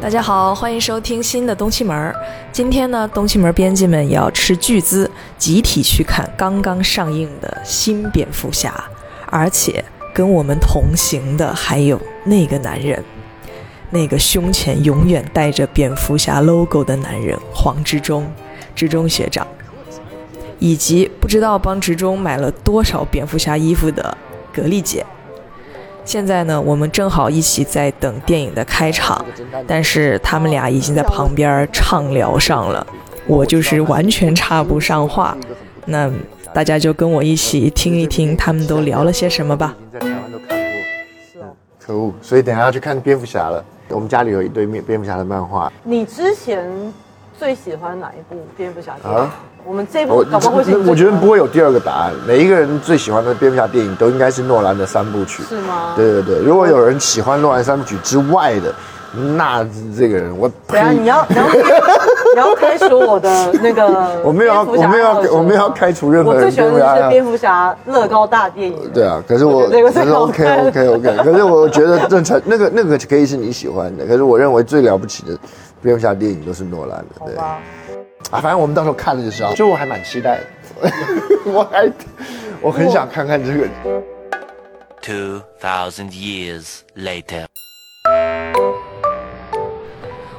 大家好，欢迎收听新的东西门儿。今天呢，东西门编辑们也要斥巨资，集体去看刚刚上映的新蝙蝠侠，而且跟我们同行的还有那个男人，那个胸前永远带着蝙蝠侠 logo 的男人黄志忠，志中学长，以及不知道帮执中买了多少蝙蝠侠衣服的格力姐。现在呢，我们正好一起在等电影的开场，但是他们俩已经在旁边畅聊上了，我就是完全插不上话。那大家就跟我一起听一听他们都聊了些什么吧。在台湾都看过，是哦，可恶！所以等下要去看蝙蝠侠了。我们家里有一堆蝙蝙蝠侠的漫画，你之前最喜欢哪一部蝙蝠侠电影？啊我们这部搞不好会是你最喜欢的我觉得不会有第二个答案。每一个人最喜欢的蝙蝠侠电影都应该是诺兰的三部曲。是吗？对对对，如果有人喜欢诺兰三部曲之外的，那这个人我等一下你要你要 你要开除我的那个我没有要我没有要我没有要开除任何人我最喜欢的是蝙蝠侠乐高大电影。对啊，可是我这个是 OK OK OK，可是我觉得正常那个那个可以是你喜欢的，可是我认为最了不起的蝙蝠侠电影都是诺兰的，对。吧，啊，反正我们到时候看了就知道。就我还蛮期待的，我还我很想看看这个。Two thousand years later.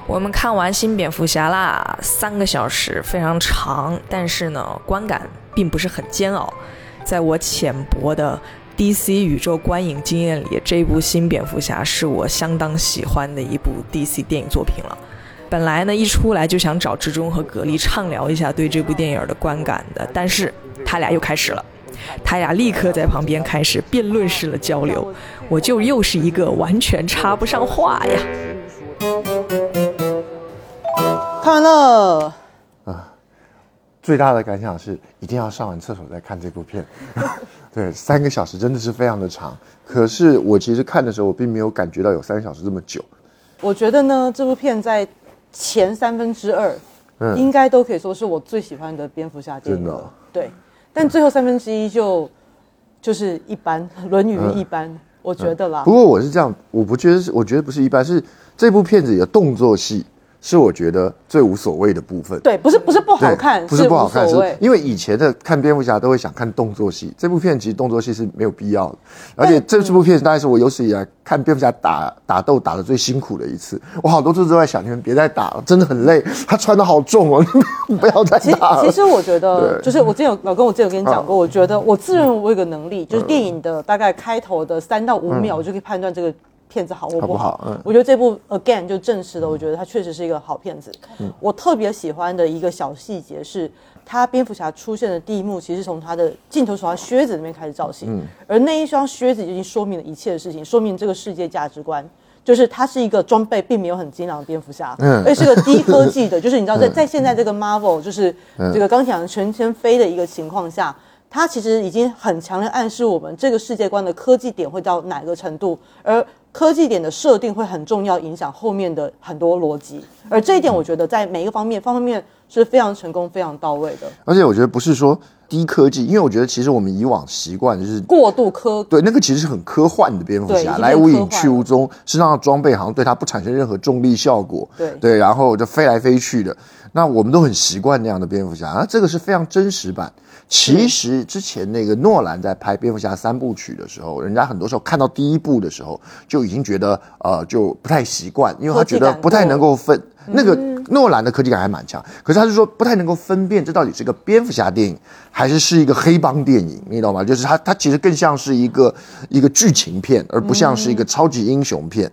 我们看完新蝙蝠侠啦，三个小时非常长，但是呢，观感并不是很煎熬。在我浅薄的 DC 宇宙观影经验里，这部新蝙蝠侠是我相当喜欢的一部 DC 电影作品了。本来呢，一出来就想找志忠和格力畅聊一下对这部电影的观感的，但是他俩又开始了。他俩立刻在旁边开始辩论式的交流，我就又是一个完全插不上话呀。看完了。最大的感想是，一定要上完厕所再看这部片。对，三个小时真的是非常的长。可是我其实看的时候，我并没有感觉到有三个小时这么久。我觉得呢，这部片在前三分之二，嗯。应该都可以说是我最喜欢的蝙蝠侠电影了。真的哦。对，但最后三分之一就就是一般，《论语》一般，我觉得啦。不过我是这样，我不觉得是，我觉得不是一般，是这部片子有动作戏是我觉得最无所谓的部分。对，不是不是不好看，不是不好看，是。因为以前的看蝙蝠侠都会想看动作戏，这部片其实动作戏是没有必要的，而且这部片大概是我有史以来看蝙蝠侠打打斗打的最辛苦的一次。我好多次都在想，你们别再打了，真的很累，他穿的好重哦，你不要再打了。其实我觉得，就是我之前有老跟我之前有跟你讲过，嗯我觉得我自认为我有个能力，就是电影的大概开头的三到五秒，我就可以判断这个片子好或不好。我觉得这部 Again 就证实了，我觉得它确实是一个好片子。嗯。我特别喜欢的一个小细节是，他蝙蝠侠出现的第一幕，其实从他的镜头从他靴子那边开始造型，嗯。而那一双靴子已经说明了一切的事情，说明这个世界价值观。就是他是一个装备并没有很精良的蝙蝠侠，嗯。而是个低科技的。就是你知道在，在现在这个 Marvel 就是这个钢铁侠全天飞的一个情况下，它其实已经很强烈暗示我们这个世界观的科技点会到哪个程度，而科技点的设定会很重要，影响后面的很多逻辑。而这一点，我觉得在每一个方面方方面面是非常成功、非常到位的。而且我觉得不是说低科技，因为我觉得其实我们以往习惯就是过度科对，那个其实是很科幻的蝙蝠侠，来无影去无踪，身上的装备好像对它不产生任何重力效果，对对，然后就飞来飞去的。那我们都很习惯那样的蝙蝠侠，啊，这个是非常真实版。其实之前那个诺兰在拍蝙蝠侠三部曲的时候，人家很多时候看到第一部的时候就已经觉得呃就不太习惯，因为他觉得不太能够分那个诺兰的科技感还蛮强，可是他是说不太能够分辨这到底是个蝙蝠侠电影还是是一个黑帮电影，你懂吗？就是他他其实更像是一个一个剧情片，而不像是一个超级英雄片。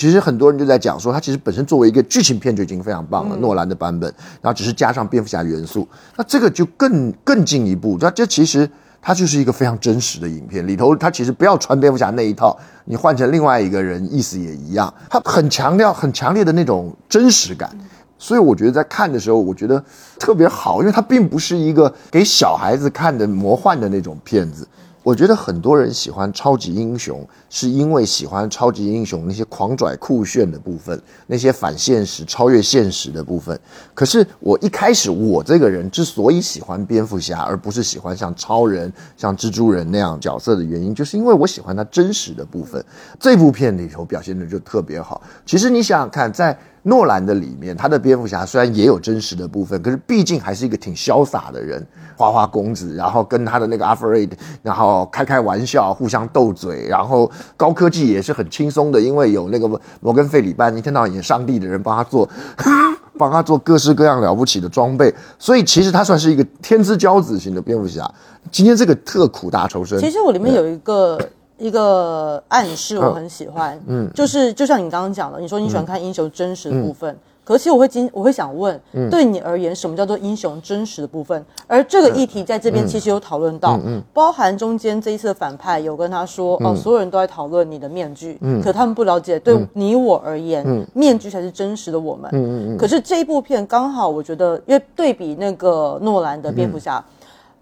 其实很多人就在讲说，它其实本身作为一个剧情片就已经非常棒了，诺兰的版本，然后只是加上蝙蝠侠元素，那这个就更更进一步。那这其实它就是一个非常真实的影片，里头它其实不要穿蝙蝠侠那一套，你换成另外一个人，意思也一样。它很强调很强烈的那种真实感。所以我觉得在看的时候，我觉得特别好，因为它并不是一个给小孩子看的魔幻的那种片子，我觉得很多人喜欢超级英雄，是因为喜欢超级英雄那些狂拽酷炫的部分，那些反现实、超越现实的部分。可是我一开始，我这个人之所以喜欢蝙蝠侠，而不是喜欢像超人、像蜘蛛人那样角色的原因，就是因为我喜欢他真实的部分。这部片里头表现的就特别好。其实你想想看，在诺兰的里面，他的蝙蝠侠虽然也有真实的部分，可是毕竟还是一个挺潇洒的人，花花公子，然后跟他的那个阿弗瑞，然后开开玩笑，互相斗嘴，然后高科技也是很轻松的，因为有那个摩根费里班一天到晚演上帝的人帮他做，帮他做各式各样了不起的装备，所以其实他算是一个天之骄子型的蝙蝠侠。今天这个特苦大仇深，其实我里面有一个。一个暗示我很喜欢，嗯，就是就像你刚刚讲的，你说你喜欢看英雄真实的部分，可是其实我会今我会想问，对你而言，什么叫做英雄真实的部分？而这个议题在这边其实有讨论到，包含中间这一次的反派有跟他说，哦，所有人都在讨论你的面具，可他们不了解，对你我而言，面具才是真实的我们。嗯嗯嗯。可是这一部片刚好，我觉得，因为对比那个诺兰的蝙蝠侠，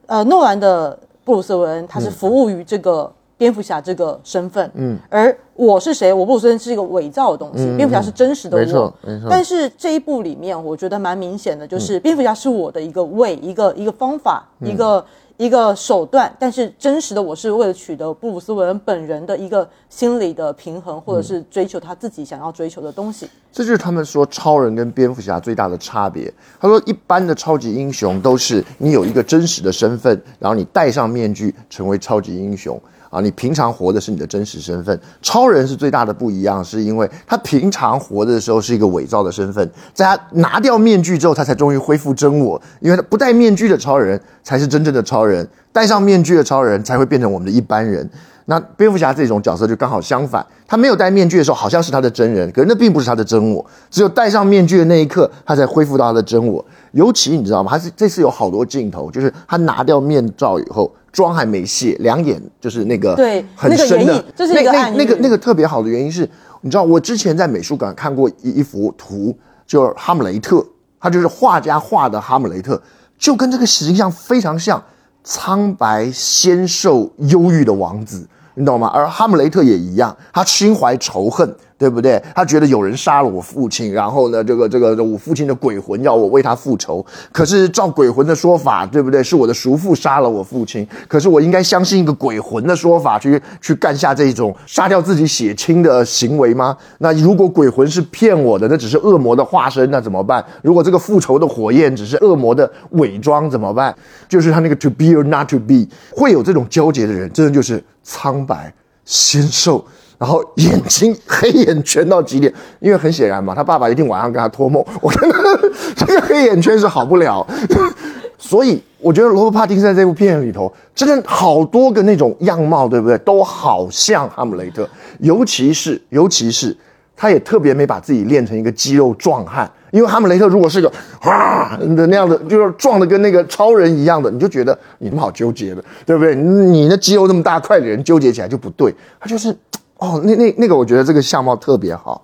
呃，诺兰的布鲁斯韦恩他是服务于这个。蝙蝠侠这个身份，嗯，而我是谁？我布鲁斯是一个伪造的东西，蝙蝠侠是真实的我。没错，没错。但是这一部里面，我觉得蛮明显的，就是蝙蝠侠是我的一个位，一个一个方法，一个一个手段。但是真实的我是为了取得布鲁斯韦恩本人的一个心理的平衡，或者是追求他自己想要追求的东西。这就是他们说超人跟蝙蝠侠最大的差别。他说，一般的超级英雄都是你有一个真实的身份，然后你戴上面具成为超级英雄。啊，你平常活的是你的真实身份。超人是最大的不一样，是因为他平常活的时候是一个伪造的身份，在他拿掉面具之后，他才终于恢复真我。因为他不戴面具的超人才是真正的超人，戴上面具的超人才会变成我们的一般人。那蝙蝠侠这种角色就刚好相反，他没有戴面具的时候好像是他的真人，可是那并不是他的真我，只有戴上面具的那一刻，他才恢复到他的真我。尤其你知道吗？他是这次有好多镜头，就是他拿掉面罩以后。妆还没卸，两眼就是那个对很深的，这是一个那那个那个特别好的原因是，你知道我之前在美术馆看过一一幅图，就是哈姆雷特，他就是画家画的哈姆雷特，就跟这个形象非常像，苍白纤瘦忧郁的王子，你懂吗？而哈姆雷特也一样，他心怀仇恨。对不对？他觉得有人杀了我父亲，然后呢，这个这个我父亲的鬼魂要我为他复仇。可是照鬼魂的说法，对不对？是我的叔父杀了我父亲。可是我应该相信一个鬼魂的说法，去去干下这种杀掉自己血亲的行为吗？那如果鬼魂是骗我的，那只是恶魔的化身，那怎么办？如果这个复仇的火焰只是恶魔的伪装，怎么办？就是他那个 to be or not to be，会有这种纠结的人，真的就是苍白纤瘦。然后眼睛黑眼圈到极点，因为很显然嘛，他爸爸一定晚上跟他托梦，我觉得这个黑眼圈是好不了。所以我觉得罗伯·帕丁森在这部片里头，真的好多个那种样貌，对不对？都好像哈姆雷特，尤其是尤其是他也特别没把自己练成一个肌肉壮汉，因为哈姆雷特如果是个啊的那样的，就是壮的跟那个超人一样的，你就觉得你他妈好纠结的，对不对？你那肌肉那么大块的人纠结起来就不对，他就是。哦，那那那个，我觉得这个相貌特别好。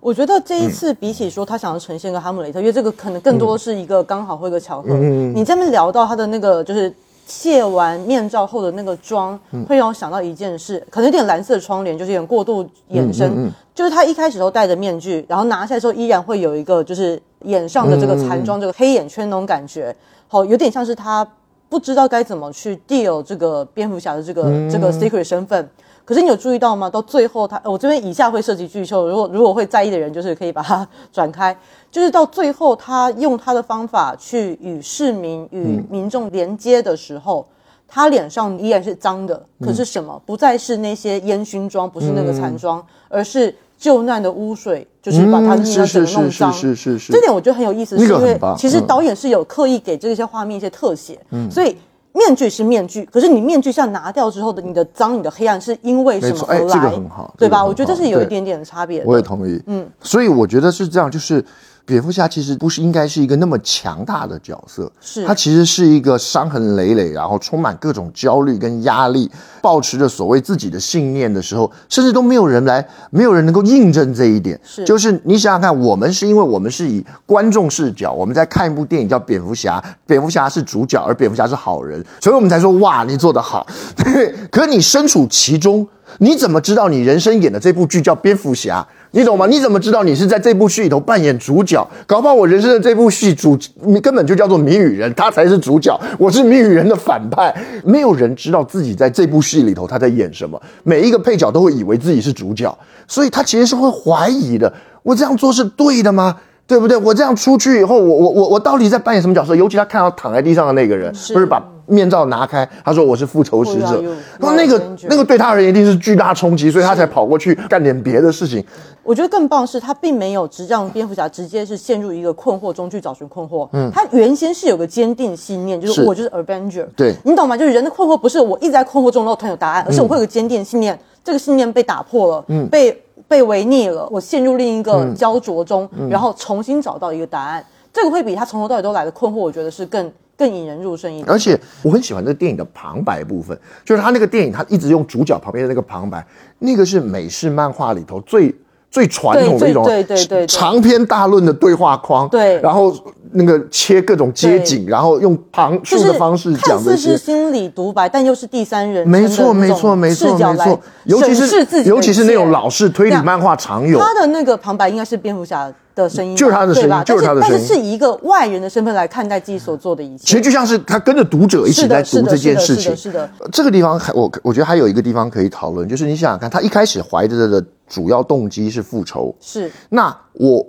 我觉得这一次比起说他想要呈现个哈姆雷特，因为这个可能更多是一个刚好或一个巧合。嗯你这边聊到他的那个就是卸完面罩后的那个妆，会让我想到一件事，可能有点蓝色窗帘，就是有点过度延伸。就是他一开始都戴着面具，然后拿下来之后依然会有一个就是眼上的这个残妆，这个黑眼圈那种感觉，好，有点像是他不知道该怎么去 deal 这个蝙蝠侠的这个这个 secret 身份。可是你有注意到吗？到最后，他我这边以下会涉及巨兽，如果如果会在意的人，就是可以把它转开。就是到最后，他用他的方法去与市民与民众连接的时候，他脸上依然是脏的。可是什么？不再是那些烟熏妆，不是那个残妆，而是救难的污水，就是把他的那个整个弄脏。是是是。这点我觉得很有意思，是因为其实导演是有刻意给这些画面一些特写，所以。面具是面具，可是你面具像拿掉之后的你的脏、你的黑暗，是因为什么而来？这个很好，对吧？我觉得这是有一点点的差别。我也同意。嗯，所以我觉得是这样，就是蝙蝠侠其实不是应该是一个那么强大的角色，是他其实是一个伤痕累累，然后充满各种焦虑跟压力，保持着所谓自己的信念的时候，甚至都没有人来，没有人能够印证这一点。是就是你想想看，我们是因为我们是以观众视角，我们在看一部电影叫《蝙蝠侠》，蝙蝠侠是主角，而蝙蝠侠是好人，所以我们才说哇，你做得好。对，可你身处其中，你怎么知道你人生演的这部剧叫蝙蝠侠？你懂吗？你怎么知道你是在这部戏里头扮演主角？搞不好我人生的这部戏主你根本就叫做谜语人，他才是主角，我是谜语人的反派。没有人知道自己在这部戏里头他在演什么，每一个配角都会以为自己是主角，所以他其实是会怀疑的。我这样做是对的吗？对不对？我这样出去以后，我我我我到底在扮演什么角色？尤其他看到躺在地上的那个人，不是把面罩拿开，他说我是复仇使者后那个那个对他而言一定是巨大冲击，所以他才跑过去干点别的事情。我觉得更棒是，他并没有直让蝙蝠侠直接是陷入一个困惑中去找寻困惑。嗯，他原先是有个坚定信念，就是是我就是 Avenger。对你懂吗？就是人的困惑不是我一直在困惑中然后突然有答案，而是我会有个坚定信念，这个信念被打破了，嗯，被被违逆了，我陷入另一个焦灼中，然后重新找到一个答案。这个会比他从头到尾都来的困惑，我觉得是更更引人入胜一点。而且我很喜欢这个电影的旁白部分，就是他那个电影，他一直用主角旁边的那个旁白，那个是美式漫画里头最最传统的一种对对对对对长篇大论的对话框，对然后那个切各种街景，然后用旁述的方式看讲这些。似是心理独白，但又是第三人称没错，没错，没错，没错。尤其是尤其是那种老式推理漫画常有，他的那个旁白应该是蝙蝠侠的声音，就是他的声音就是他的声音。但是是是以一个外人的身份来看待自己所做的一切。其实就像是他跟着读者一起在读这件事情。是的。这个地方还我我觉得还有一个地方可以讨论，就是你想想看，他一开始怀着的主要动机是复仇，是。那我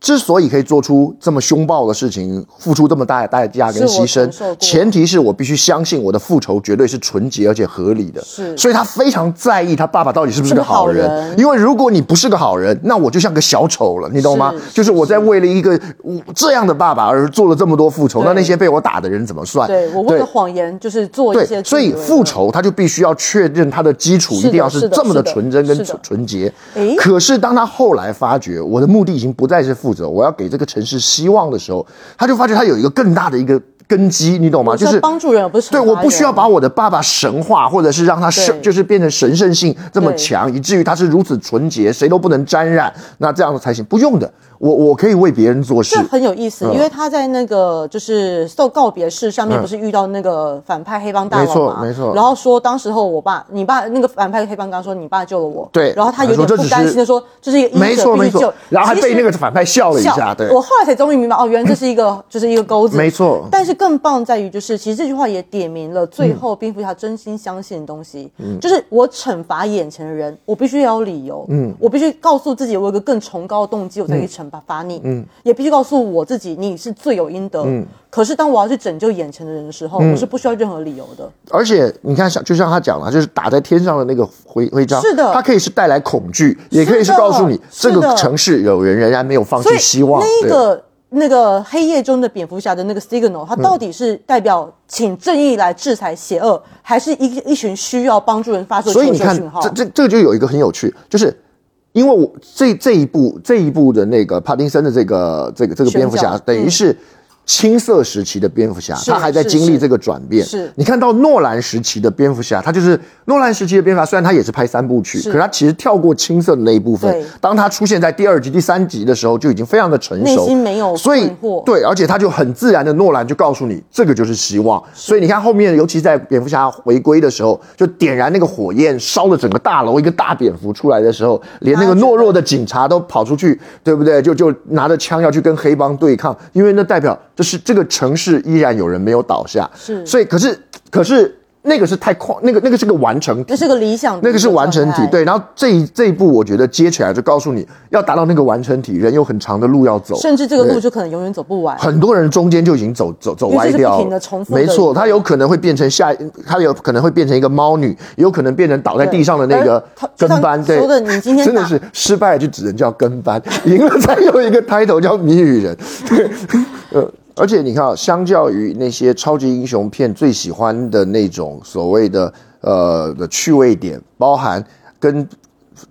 之所以可以做出这么凶暴的事情，付出这么大的代价跟牺牲前提是我必须相信我的复仇绝对是纯洁而且合理的。是。所以他非常在意他爸爸到底是不是个好人，好人。因为如果你不是个好人，那我就像个小丑了，你懂吗？是就是我在为了一个我这样的爸爸而做了这么多复仇，那那些被我打的人怎么算？对我为了谎言就是做一些对，所以复仇他就必须要确认他的基础一定要是这么的纯真跟纯纯洁。诶。可是当他后来发觉我的目的已经不再是复仇，我要给这个城市希望的时候，他就发觉他有一个更大的一个根基，你懂吗？就是帮助人不是对，我不需要把我的爸爸神化，或者是让他神，就是变成神圣性这么强，以至于他是如此纯洁，谁都不能沾染，那这样子才行。不用的，我我可以为别人做事。这。很有意思，嗯。因为他在那个就是受告别式上面嗯。不是遇到那个反派黑帮大没佬嘛？错没错然后说当时候我爸，你爸那个反派黑帮刚说你爸救了我，对然后他有点不甘心的说这是一个医没错没错者必须救，然后还被那个反派笑了一下对我后来才终于明白，哦，原来这是一个 就是一个钩子，没错。但是更棒在于就是，其实这句话也点明了最后蝙蝠侠真心相信的东西，嗯。就是我惩罚眼前的人，我必须要有理由，嗯，我必须告诉自己我有个更崇高的动机，我才可以惩罚你，嗯，也必须告诉我自己你是罪有应得，嗯。可是当我要去拯救眼前的人的时候，嗯。我是不需要任何理由的，而且你看，像就像他讲了，就是打在天上的那个徽徽章，是的。它可以是带来恐惧，也可以是告诉你这个城市有人仍然没有放弃希望。对。那个那个黑夜中的蝙蝠侠的那个 signal，它到底是代表请正义来制裁邪恶，还是一一群需要帮助人发出的所以你看求救讯号？，这这这个就有一个很有趣，就是因为我这这一部这一部的那个帕丁森的这个这个这个蝙蝠侠，等于是。青涩时期的蝙蝠侠，他还在经历这个转变。是你看到诺兰时期的蝙蝠侠，他就是诺兰时期的蝙蝠侠，虽然他也是拍三部曲，是可是他其实跳过青涩的那一部分。当他出现在第二集、第三集的时候，就已经非常的成熟，内心没有所以对，而且他就很自然的，诺兰就告诉你，这个就是希望。所以你看后面，尤其在蝙蝠侠回归的时候，就点燃那个火焰，烧了整个大楼，一个大蝙蝠出来的时候，连那个懦弱的警察都跑出去，对不对？就就拿着枪要去跟黑帮对抗，因为那代表这是这个城市依然有人没有倒下。是所以可是可是那个是太快，那个那个是个完成体，那是个理想那个是完成体对。然后这一这一步，我觉得接起来就告诉你要达到那个完成体，人有很长的路要走，甚至这个路就可能永远走不完。很多人中间就已经走走走歪掉没错，他有可能会变成下，他有可能会变成一个猫女，也有可能变成倒在地上的那个跟班。对，说的你今天真的是失败就只能叫跟班，赢了才有一个 title 叫谜语人。对，呃。而且你看啊，相较于那些超级英雄片最喜欢的那种所谓的呃的趣味点，包含跟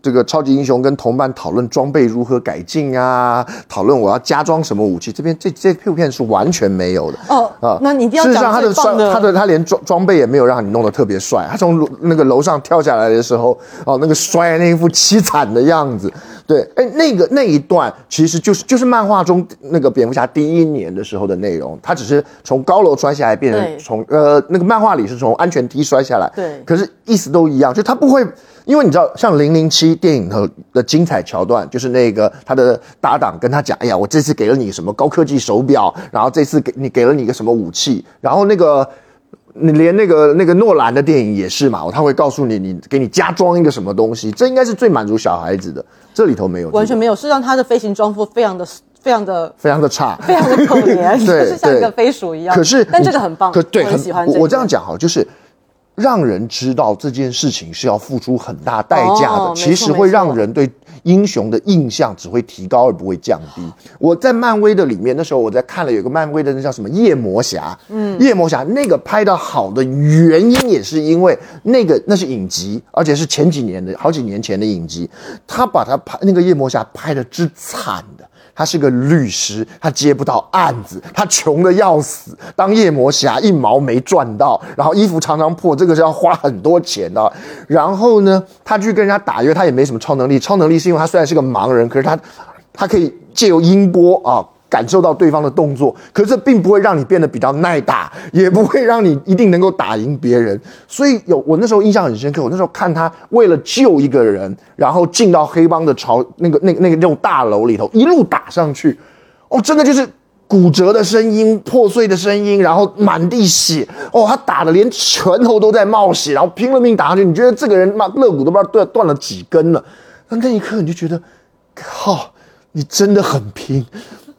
这个超级英雄跟同伴讨论装备如何改进啊，讨论我要加装什么武器，这边这这部片是完全没有的。哦啊那你一定要事实上，讲他的帅，他的他连装装备也没有让你弄得特别帅。他从楼那个楼上跳下来的时候，哦，那个摔那一副凄惨的样子，对，哎，那个那一段其实就是就是漫画中那个蝙蝠侠第一年的时候的内容，他只是从高楼摔下来，变成从呃那个漫画里是从安全梯摔下来，对可是意思都一样，就他不会。因为你知道，像零零七电影的的精彩桥段，就是那个他的搭档跟他讲：“哎呀，我这次给了你什么高科技手表，然后这次给你给了你一个什么武器，然后那个你连那个那个诺兰的电影也是嘛，他会告诉你，你给你加装一个什么东西，这应该是最满足小孩子的。这里头没有，完全没有，事实上他的飞行装束非常的非常的非常的差，非常的可怜，就对是像一个飞鼠一样。可是，但这个很棒，可对，我很喜欢这个。我我这样讲哈，就是让人知道这件事情是要付出很大代价的，哦其实会让人对英雄的印象只会提高而不会降低。我在漫威的里面，那时候我在看了有个漫威的那叫什么夜魔侠，嗯，夜魔侠那个拍的好的原因也是因为那个那是影集，而且是前几年的好几年前的影集，他把他拍那个夜魔侠拍的之惨的。他是个律师，他接不到案子，他穷的要死。当夜魔侠一毛没赚到，然后衣服常常破，这个是要花很多钱的。然后呢，他去跟人家打，因为他也没什么超能力。超能力是因为他虽然是个盲人，可是他他可以借由音波啊。感受到对方的动作，可是这并不会让你变得比较耐打，也不会让你一定能够打赢别人。所以有我那时候印象很深刻，我那时候看他为了救一个人，然后进到黑帮的朝那个那个那个那种大楼里头，一路打上去，哦，真的就是骨折的声音、破碎的声音，然后满地血，哦，他打的连拳头都在冒血，然后拼了命打上去，你觉得这个人妈肋骨都不知道断断了几根了，那那一刻你就觉得，靠，你真的很拼。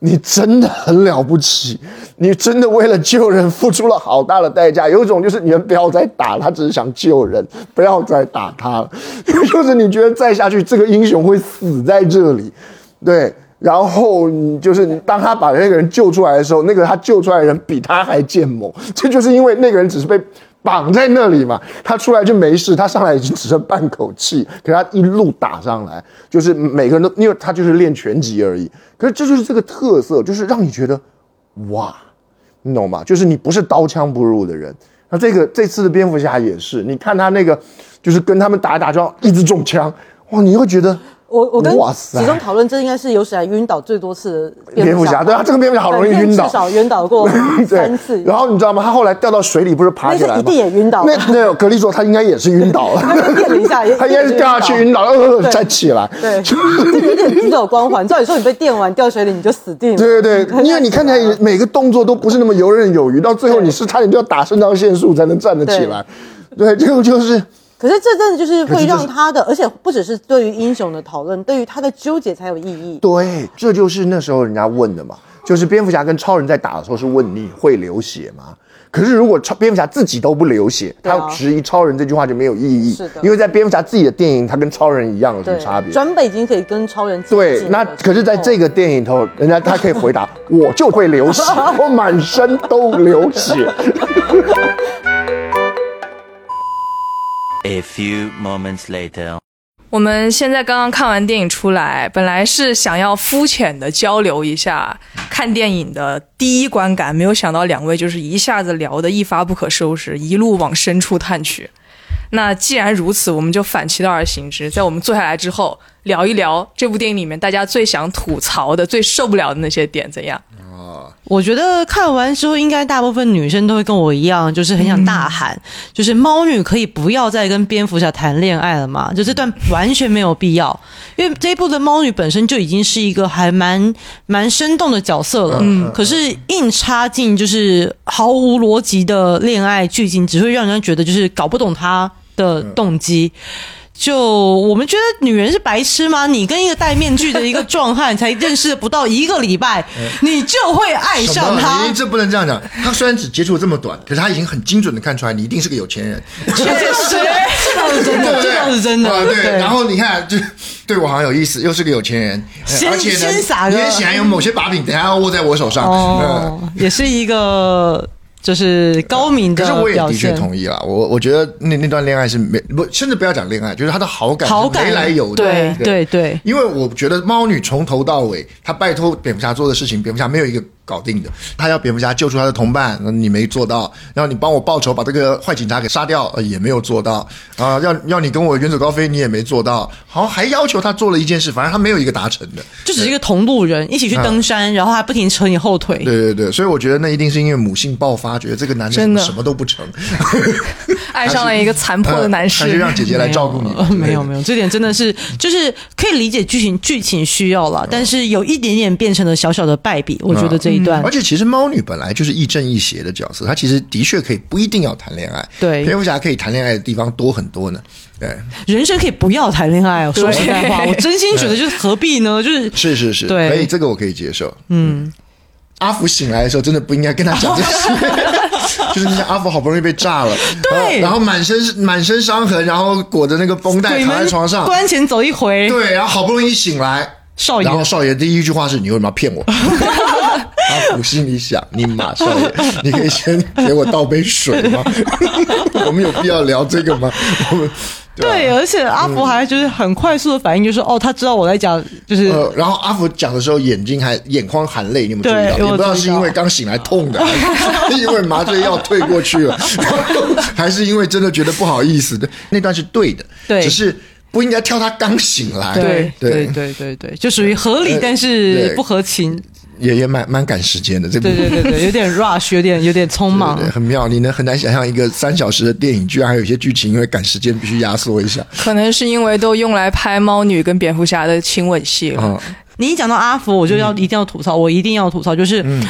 你真的很了不起，你真的为了救人付出了好大的代价。有一种就是你们不要再打他，只是想救人，不要再打他了。就是你觉得再下去，这个英雄会死在这里，对。然后你就是当他把那个人救出来的时候，那个他救出来的人比他还健猛，这就是因为那个人只是被绑在那里嘛，他出来就没事，他上来已经只剩半口气，可他一路打上来，就是每个人都因为他就是练拳击而已，可是这就是这个特色，就是让你觉得哇，你懂吗？就是你不是刀枪不入的人。那这个这次的蝙蝠侠也是，你看他那个就是跟他们打一打就一直中枪，哇，你会觉得。我我跟哇塞其中讨论，这应该是有史以来晕倒最多次的蝙蝠侠，对啊，这个蝙蝠侠好容易晕倒，至少晕倒过 三次。然后你知道吗？他后来掉到水里，不是爬起来吗？那一定也晕倒了。那那格力说他应该也是晕倒了，电了一下，他应该是掉下去晕倒，呃，再起来。对，这有点只有光环。照理说你被电完掉水里你就死定了。对对对，因为你看起来每个动作都不是那么游刃有余，到最后你是差点就要打肾上腺素才能站得起来。对，这个就是。可是这真的就是会让他的，而且不只是对于英雄的讨论，对于他的纠结才有意义。对，这就是那时候人家问的嘛，就是蝙蝠侠跟超人在打的时候是问你会流血吗？可是如果超蝙蝠侠自己都不流血，他质疑超人这句话就没有意义。是的，因为在蝙蝠侠自己的电影，他跟超人一样有什么差别？转北京可以跟超人对，那可是在这个电影头，人家他可以回答，我就会流血，我满身都流血。A few moments later，我们现在刚刚看完电影出来，本来是想要肤浅的交流一下看电影的第一观感，没有想到两位就是一下子聊得一发不可收拾，一路往深处探去。那既然如此，我们就反其道而行之，在我们坐下来之后，聊一聊这部电影里面大家最想吐槽的、最受不了的那些点，怎样？我觉得看完之后，应该大部分女生都会跟我一样，就是很想大喊，嗯、就是猫女可以不要再跟蝙蝠侠谈恋爱了嘛？就这段完全没有必要，因为这一部的猫女本身就已经是一个还蛮蛮生动的角色了。嗯，可是硬插进就是毫无逻辑的恋爱剧情，只会让人家觉得就是搞不懂她的动机。就我们觉得女人是白痴吗？你跟一个戴面具的一个壮汉才认识不到一个礼拜，你就会爱上他？这不能这样讲。他虽然只接触这么短，可是他已经很精准的看出来你一定是个有钱人。确实，这倒是真的，这倒是真的。对，然后你看，就对我好像有意思，又是个有钱人，而且呢，先撒个，也显然有某些把柄，等下要握在我手上。哦，也是一个。就是高明的可是我也的确。同意了，我我觉得那那段恋爱是没不，甚至不要讲恋爱，就是他的好感好感。没来由的，对。对对，因为我觉得猫女从头到尾，她拜托蝙蝠侠做的事情，蝙蝠侠没有一个搞定的。他要蝙蝠侠救出他的同伴，那你没做到；然后你帮我报仇，把这个坏警察给杀掉，呃也没有做到。啊、要要你跟我远走高飞，你也没做到。好，还要求他做了一件事，反正他没有一个达成的。就只是一个同路人，一起去登山，然后还不停扯你后腿。对对对，所以我觉得那一定是因为母性爆发，觉得这个男的真的什么都不成，爱上了一个残破的男还是士。让姐姐来照顾你。呃 没有没有，这点真的是就是可以理解剧情剧情需要了，但是有一点点变成了小小的败笔，我觉得这一段。而且其实猫女本来就是亦正亦邪的角色，她其实的确可以不一定要谈恋爱。对。蝙蝠侠可以谈恋爱的地方多很多呢。对，人生可以不要谈恋爱哦。说实在话，我真心觉得就是何必呢？就是是是是，对。可以，这个我可以接受。嗯，阿福醒来的时候，真的不应该跟他讲这些，就是你想阿福好不容易被炸了，对。然后然后满身满身伤痕，然后裹着那个绷带躺在床上，关前走一回，对，然后好不容易醒来，少爷。然后少爷第一句话是：“你为什么要骗我？” 阿福心里想：“你马少爷，你可以先给我倒杯水吗？我们有必要聊这个吗？”我们对，而且阿福还就是很快速的反应，就说哦，他知道我在讲，就是呃，然后阿福讲的时候，眼睛还眼眶含泪，你有没有注意到？对我也不知道是因为刚醒来痛的，还是因为麻醉药退过去了，还是因为真的觉得不好意思的。那段是对的，对只是不应该挑他刚醒来。对对对，对对对，就属于合理呃但是不合情。也也蛮蛮赶时间的。这部对对对对，有点 rush，有点有点匆忙对。对很妙，你能很难想象一个三小时的电影，居然还有一些剧情因为赶时间必须压缩一下。可能是因为都用来拍猫女跟蝙蝠侠的亲吻戏了。嗯，你一讲到阿福，我就要一定要吐槽，我一定要吐槽，就是。嗯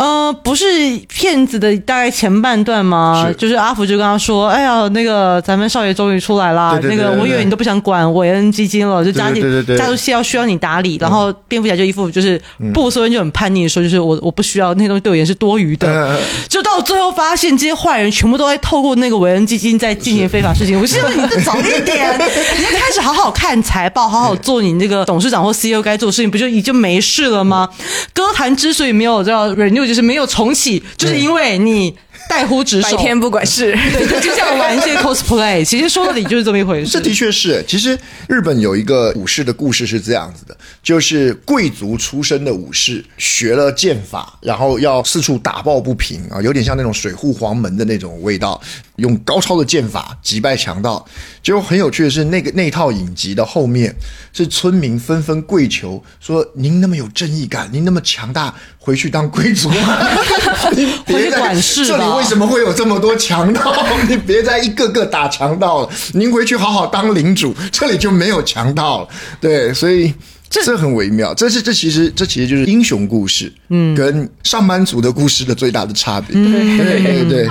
呃，不是骗子的大概前半段吗？是就是阿福就跟他说：“哎呀，那个咱们少爷终于出来啦，对对对那个我以为你都不想管韦恩基金了，就家里对对对对家族戏要需要你打理。”然后蝙蝠侠就一副就是布鲁斯恩就很叛逆的说：“就是我我不需要那些东西对我而言是多余的。呃就到最后发现这些坏人全部都在透过那个韦恩基金在进行非法事情。我希望你再早一点，你要开始好好看财报，好好做你那个董事长或 CEO 该做的事情，不就已经没事了吗？歌坛之所以没有叫 renew，就是没有重启，就是因为你带呼职守，白天不管事，对，就像玩一些 cosplay。其实说到底就是这么一回事。这的确是。其实日本有一个武士的故事是这样子的，就是贵族出身的武士学了剑法，然后要四处打抱不平啊，有点像那种水户黄门的那种味道，用高超的剑法击败强盗。结果很有趣的是，那个那套影集的后面是村民纷纷跪求说：“您那么有正义感，您那么强大，回去当贵族 别管事这里为什么会有这么多强盗？你别再一个个打强盗了，您回去好好当领主，这里就没有强盗了。对，所以这很微妙。这是这其实这其实就是英雄故事，嗯，跟上班族的故事的最大的差别。对对对。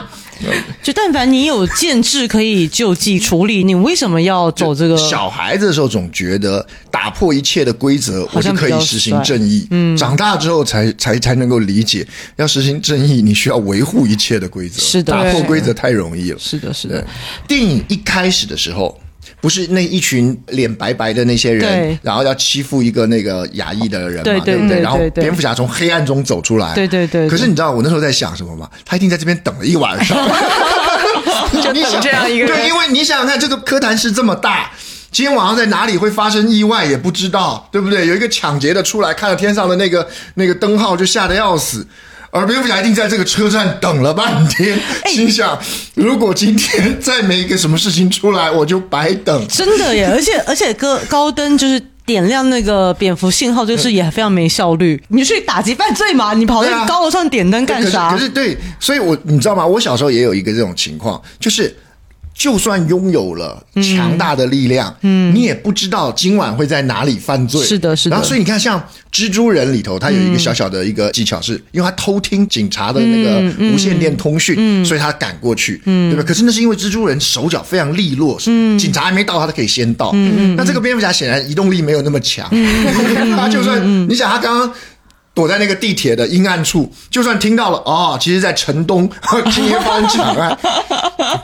就但凡你有建制可以救济处理，你为什么要走这个？小孩子的时候总觉得打破一切的规则，我就可以实行正义。嗯，长大之后才才才能够理解，要实行正义，你需要维护一切的规则。是的打破规则太容易了。是的，是的，，电影一开始的时候。不是那一群脸白白的那些人，然后要欺负一个那个亚裔的人嘛，对不对？不然后蝙蝠侠从黑暗中走出来，对对对对可是你知道我那时候在想什么吗？他一定在这边等了一晚上，就你想这样一个人。对，因为你想想看，这个科谭是这么大。今天晚上在哪里会发生意外也不知道，对不对？有一个抢劫的出来，看到天上的那个那个灯号就吓得要死，而蝙蝠侠一定在这个车站等了半天，心想：如果今天再没一个什么事情出来，我就白等。真的耶！而且而且高高登就是。点亮那个蝙蝠信号这个事也非常没效率。你去打击犯罪嘛？你跑对啊在高楼上点灯干啥？可是对，所以我你知道吗？我小时候也有一个这种情况，就是。就算拥有了强大的力量，嗯，你也不知道今晚会在哪里犯罪。是的是的。然后，所以你看，像蜘蛛人里头，他有一个小小的一个技巧是，因为他偷听警察的那个无线电通讯，所以他赶过去，嗯。对吧？可是那是因为蜘蛛人手脚非常利落，警察还没到，他都可以先到。嗯嗯那这个蝙蝠侠显然移动力没有那么强，他就算你想，他刚刚。躲在那个地铁的阴暗处，就算听到了哦，其实，在城东今天发生抢案，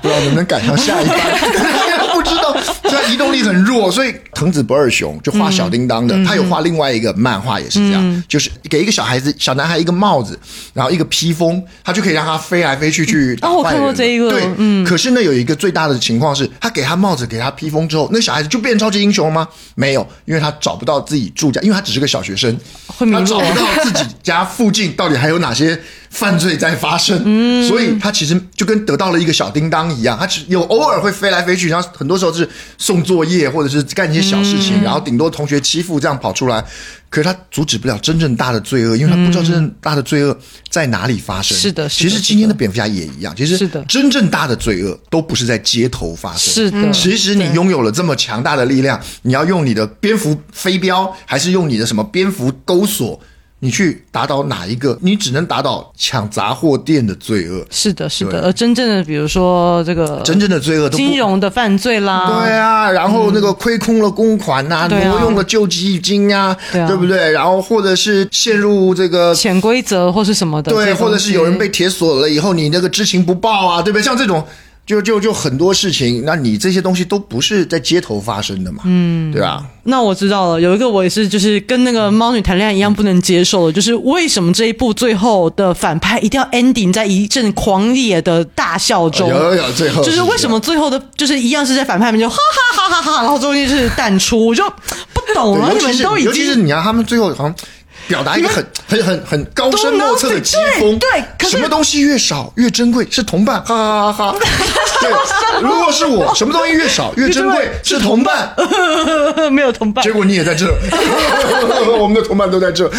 不知道能不能赶上下一班，不知道，这移动力很弱，所以藤子不二雄就画小叮当的，他有画另外一个漫画也是这样，就是给一个小孩子小男孩一个帽子，然后一个披风，他就可以让他飞来飞去去打哦我看这一个。对，嗯。可是呢有一个最大的情况是，他给他帽子给他披风之后，那小孩子就变超级英雄了吗？没有，因为他找不到自己住家，因为他只是个小学生，会他找不到自己家附近到底还有哪些犯罪在发生，嗯，所以他其实就跟得到了一个小叮当一样，他只有偶尔会飞来飞去，然后很多时候是送作业或者是干一些小事嗯。情，然后顶多同学欺负这样跑出来，可是他阻止不了真正大的罪恶，因为他不知道真正大的罪恶在哪里发生。是的是的其实今天的蝙蝠侠也一样，其实是的。真正大的罪恶都不是在街头发生，是的。其实你拥有了这么强大的力量，你要用你的蝙蝠飞镖，还是用你的什么蝙蝠钩索，你去打倒哪一个？你只能打倒抢杂货店的罪恶，是的，是的。而真正的，比如说这个真正的罪恶都金融的犯罪啦，对啊，然后那个亏空了公款呐、挪用了救济金啊，对啊不对？然后或者是陷入这个潜规则或是什么的，对，或者是有人被铁锁了以后，你那个知情不报啊，对不对？像这种。就就就很多事情，那你这些东西都不是在街头发生的嘛，嗯，对吧？那我知道了，有一个我也是，就是跟那个猫女谈恋爱一样不能接受的，就是为什么这一部最后的反派一定要 ending 在一阵狂野的大笑中？有有有，最后就是为什么最后的，就是一样是在反派面就哈哈哈哈哈，然后中间就是淡出，我就不懂了。你们都已经尤其是经你看他们最后好像表达一个很很很很高深莫测的疾风，对对可是什么东西越少越珍贵是同伴，哈哈哈哈。对，如果是我，什么东西越少越珍贵是同伴，没有同伴结。果你也在这，我们的同伴都在这。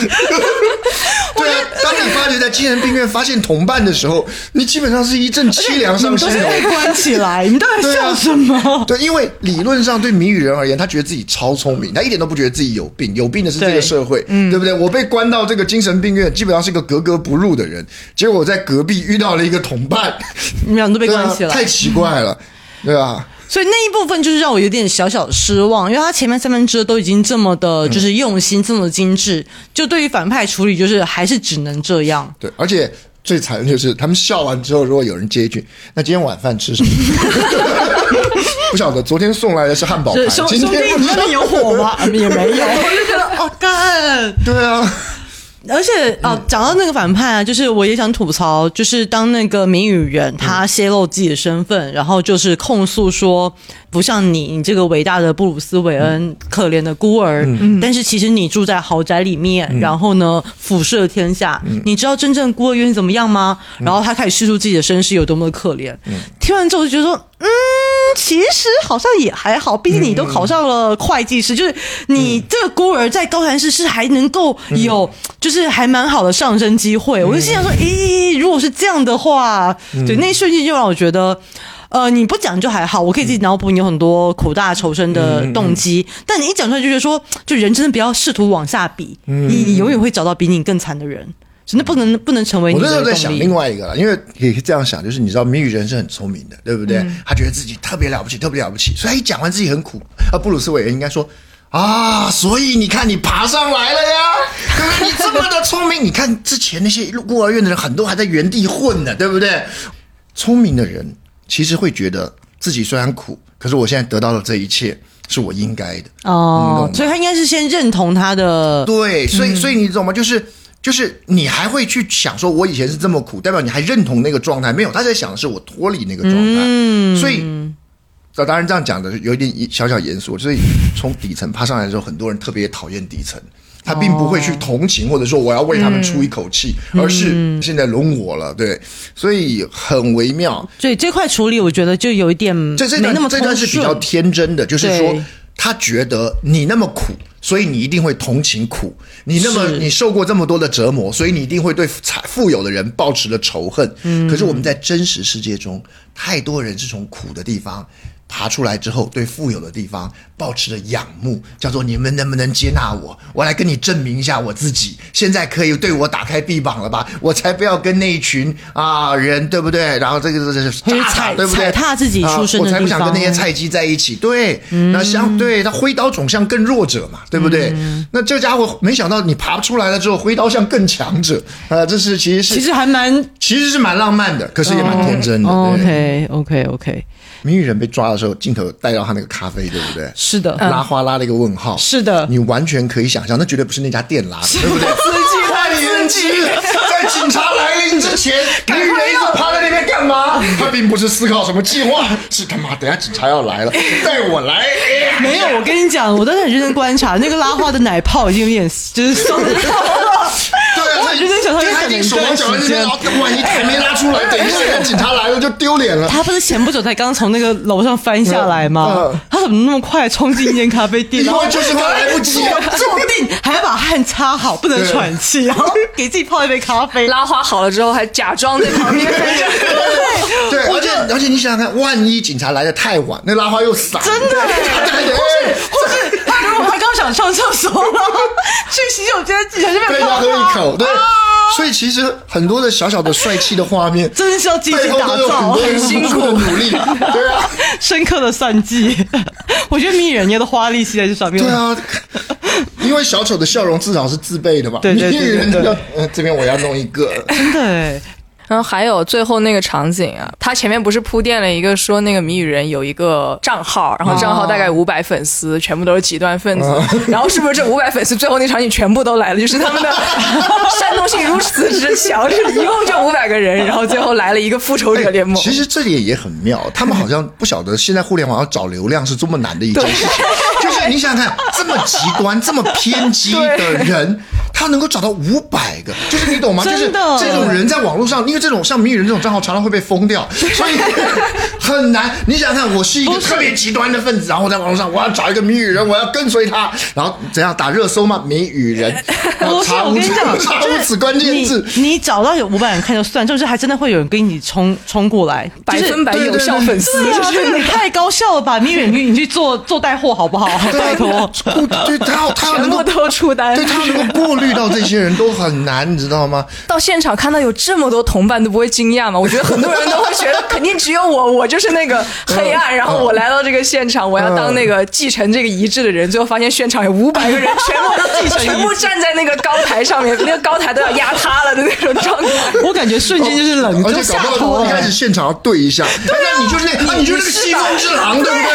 当你发觉在精神病院发现同伴的时候，你基本上是一阵凄凉伤心都被哦。关起来，你到底笑什么？对，因为理论上对谜语人而言，他觉得自己超聪明，他一点都不觉得自己有病，有病的是这个社会，对不对？我被关到这个精神病院，基本上是一个格格不入的人，结果我在隔壁遇到了一个同伴，你们俩都被关起来，太奇怪了，对吧？所以那一部分就是让我有点小小的失望，因为他前面三分之二都已经这么的，就是用心，这么的精致，就对于反派处理，就是还是只能这样。对，而且最惨的就是他们笑完之后，如果有人接一句：“那今天晚饭吃什么？” 不晓得，昨天送来的是汉堡排，今兄兄弟，天你那边有火吗？也没有，我就觉得哦，干。对啊，而且哦，讲到那个反派啊，就是我也想吐槽，就是当那个谜语人他泄露自己的身份，然后就是控诉说，不像你，你这个伟大的布鲁斯韦恩，可怜的孤儿，但是其实你住在豪宅里面，然后呢俯视天下，你知道真正孤儿院怎么样吗？然后他开始叙述自己的身世有多么的可怜。听完之后就觉得说，嗯，其实好像也还好，毕竟你都考上了会计师，就是你这个孤儿在高谭市是还能够有，就是还蛮好的上升机会。我就心想说，咦，如果是这样的话，对，那一瞬间就让我觉得。呃，你不讲就还好，我可以自己脑补你有很多苦大仇深的动机，但你一讲出来就觉得说，就人真的不要试图往下比，你你永远会找到比你更惨的人，真的不能不能成为你我那时候在想另外一个啦，因为可以这样想，就是你知道谜语人是很聪明的，对不对？他觉得自己特别了不起，特别了不起，所以他一讲完自己很苦。啊，布鲁斯韦恩应该说。啊，所以你看，你爬上来了呀！哥哥，你这么的聪明，你看之前那些孤儿院的人，很多还在原地混呢，对不对？聪明的人其实会觉得自己虽然苦，可是我现在得到了这一切，是我应该的。哦嗯，所以他应该是先认同他的对，所以所以你懂吗？就是就是你还会去想说，我以前是这么苦，代表你还认同那个状态？没有，他在想的是我脱离那个状态。嗯，所以。那当然，这样讲的有一点小小严肃，所以从底层爬上来的时候，很多人特别讨厌底层，他并不会去同情或者说我要为他们出一口气，而是现在轮我了，对，所以很微妙。所以这块处理，我觉得就有一点这这段这段是比较天真的，就是说他觉得你那么苦，所以你一定会同情苦；你那么你受过这么多的折磨，所以你一定会对财富有的人抱持了仇恨。嗯。可是我们在真实世界中，太多人是从苦的地方。爬出来之后，对富有的地方保持着仰慕，叫做你们能不能接纳我？我来跟你证明一下我自己，现在可以对我打开臂膀了吧？我才不要跟那一群啊人，对不对？然后这个这个渣渣，会踩对不对？踩踏自己出生的啊我才不想跟那些菜鸡在一起。对，那相对他挥刀总向更弱者嘛，对不对？那这家伙没想到你爬出来了之后，挥刀向更强者啊，这是其实是其实还蛮其实是蛮浪漫的，可是也蛮天真的。对 OK OK OK，谜语人被抓的时候，镜头带到他那个咖啡，对不对？是的，拉花拉了一个问号，是的你完全可以想象，那绝对不是那家店拉的，对不对？司机换言之，在警察来临之前，女人一直趴在那边干嘛？他并不是思考什么计划，是他妈等下警察要来了，带我来。哎没有，我跟你讲，我都很认真观察，那个拉花的奶泡已经有点就是松了。对啊，我很认真想他对他已经手忙脚乱，那边，万一还没拉出来，等一下警察来了就丢脸了。他不是前不久才刚从那个楼上翻下来吗？他怎么那么快冲进一间咖啡店？因然后为就是他来不及。注定还要把汗擦好，不能喘气，然后给自己泡一杯咖啡。拉花好了之后还假装在旁边。对，而且而且你想想看，万一警察来的太晚，那拉花又散，真的，对或是他如果他刚想上厕所了，去洗手间警察就被被他喝一口，啊对。所以其实很多的小小的帅气的画面，真的是要积极打造很辛苦。的努力，对啊，深刻的算计。我觉得迷人家的花力气在这上面。对啊，因为小丑的笑容至少是自备的嘛，对对对这边我要弄一个，真的哎，然后还有最后那个场景啊，他前面不是铺垫了一个说那个谜语人有一个账号，然后账号大概五百粉丝，全部都是极端分子。然后是不是这五百粉丝最后那场景全部都来了？就是他们的 煽动性如此之强，就是一共就五百个人，然后最后来了一个复仇者联盟。其实这点也很妙，他们好像不晓得现在互联网要找流量是这么难的一件事情。就是你想想看，这么极端、这么偏激的人，他能够找到五百个，就是你懂吗？就是这种人在网络上，因为这种像谜语人这种账号常常会被封掉，所以很难。你想想看，我是一个特别极端的分子，然后我在网络上我要找一个谜语人，我要跟随他，然后怎样打热搜嘛？谜语人，然 后不是，查无我跟你讲，查就是无此关键字。你你找到有五百人看就算，就是还真的会有人跟你冲冲过来，百分百有效粉丝，对啊，就就是是你太高效了吧？你远距你去做做带货好不好？拜托，不对他要 他要能够全部都出单对。他能够过滤到这些人都很难，你知道吗？到现场看到有这么多同伴都不会惊讶吗？我觉得很多人都会觉得 肯定只有我，我就是那个 黑暗，然后我来到这个现场，我要当那个继承这个遗志的人。最后发现现场有五百个人，全部都继承，全部站在那个高台上面，那个高台都要压塌了的那种状态。我感觉瞬间就是冷，而且搞不好一开始现场要对一下，那你就是那你就是那个西风之狼，对不对？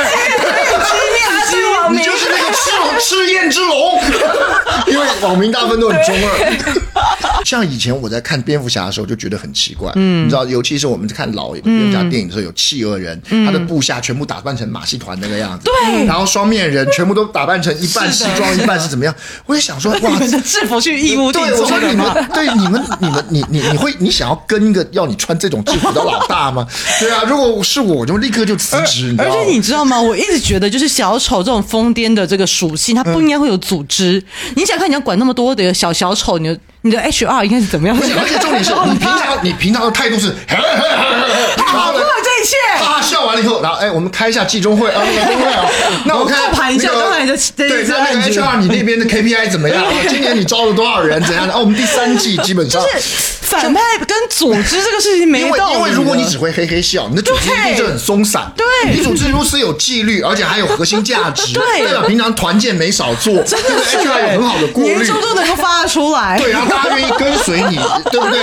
你就是那个赤龙赤焰之龙，因为网民大部分都很中二。像以前我在看蝙蝠侠的时候，就觉得很奇怪，嗯，你知道，尤其是我们看老的蝙蝠侠电影的时候，有企鹅人，他的部下全部打扮成马戏团那个样子，对，然后双面人全部都打扮成一半西装，一半是怎么样？我也想说，哇，你的制服去义务对，我说你？们，对你们，你们，你你你会，你想要跟一个要你穿这种制服的老大吗？对啊，如果是我，我就立刻就辞职，你知道吗？而且你知道吗？我一直觉得，就是小丑这种疯癫的这个属性，它不应该会有组织。你想看，你要管那么多的小小丑，你的你的 HR 应该是怎么样？而且重点是你平常你平常的态度是，然后呢过了这一切，大笑完了以后，然后哎，我们开一下季中会啊，季中会啊，那我看复盘一下那个刚才的对，这那那个 HR 你那边的 KPI 怎么样？啊 今年你招了多少人？怎样的？哦，我们第三季 基本上。反派跟组织这个事情没因为道理。因为如果你只会嘿嘿笑，你的组织一定就很松散。对你组织如此有纪律，而且还有核心价值，对代表平常团建没少做，真的 HR 有很好的过滤。年终都能够发得出来。对，然后大家愿意跟随你，对不对？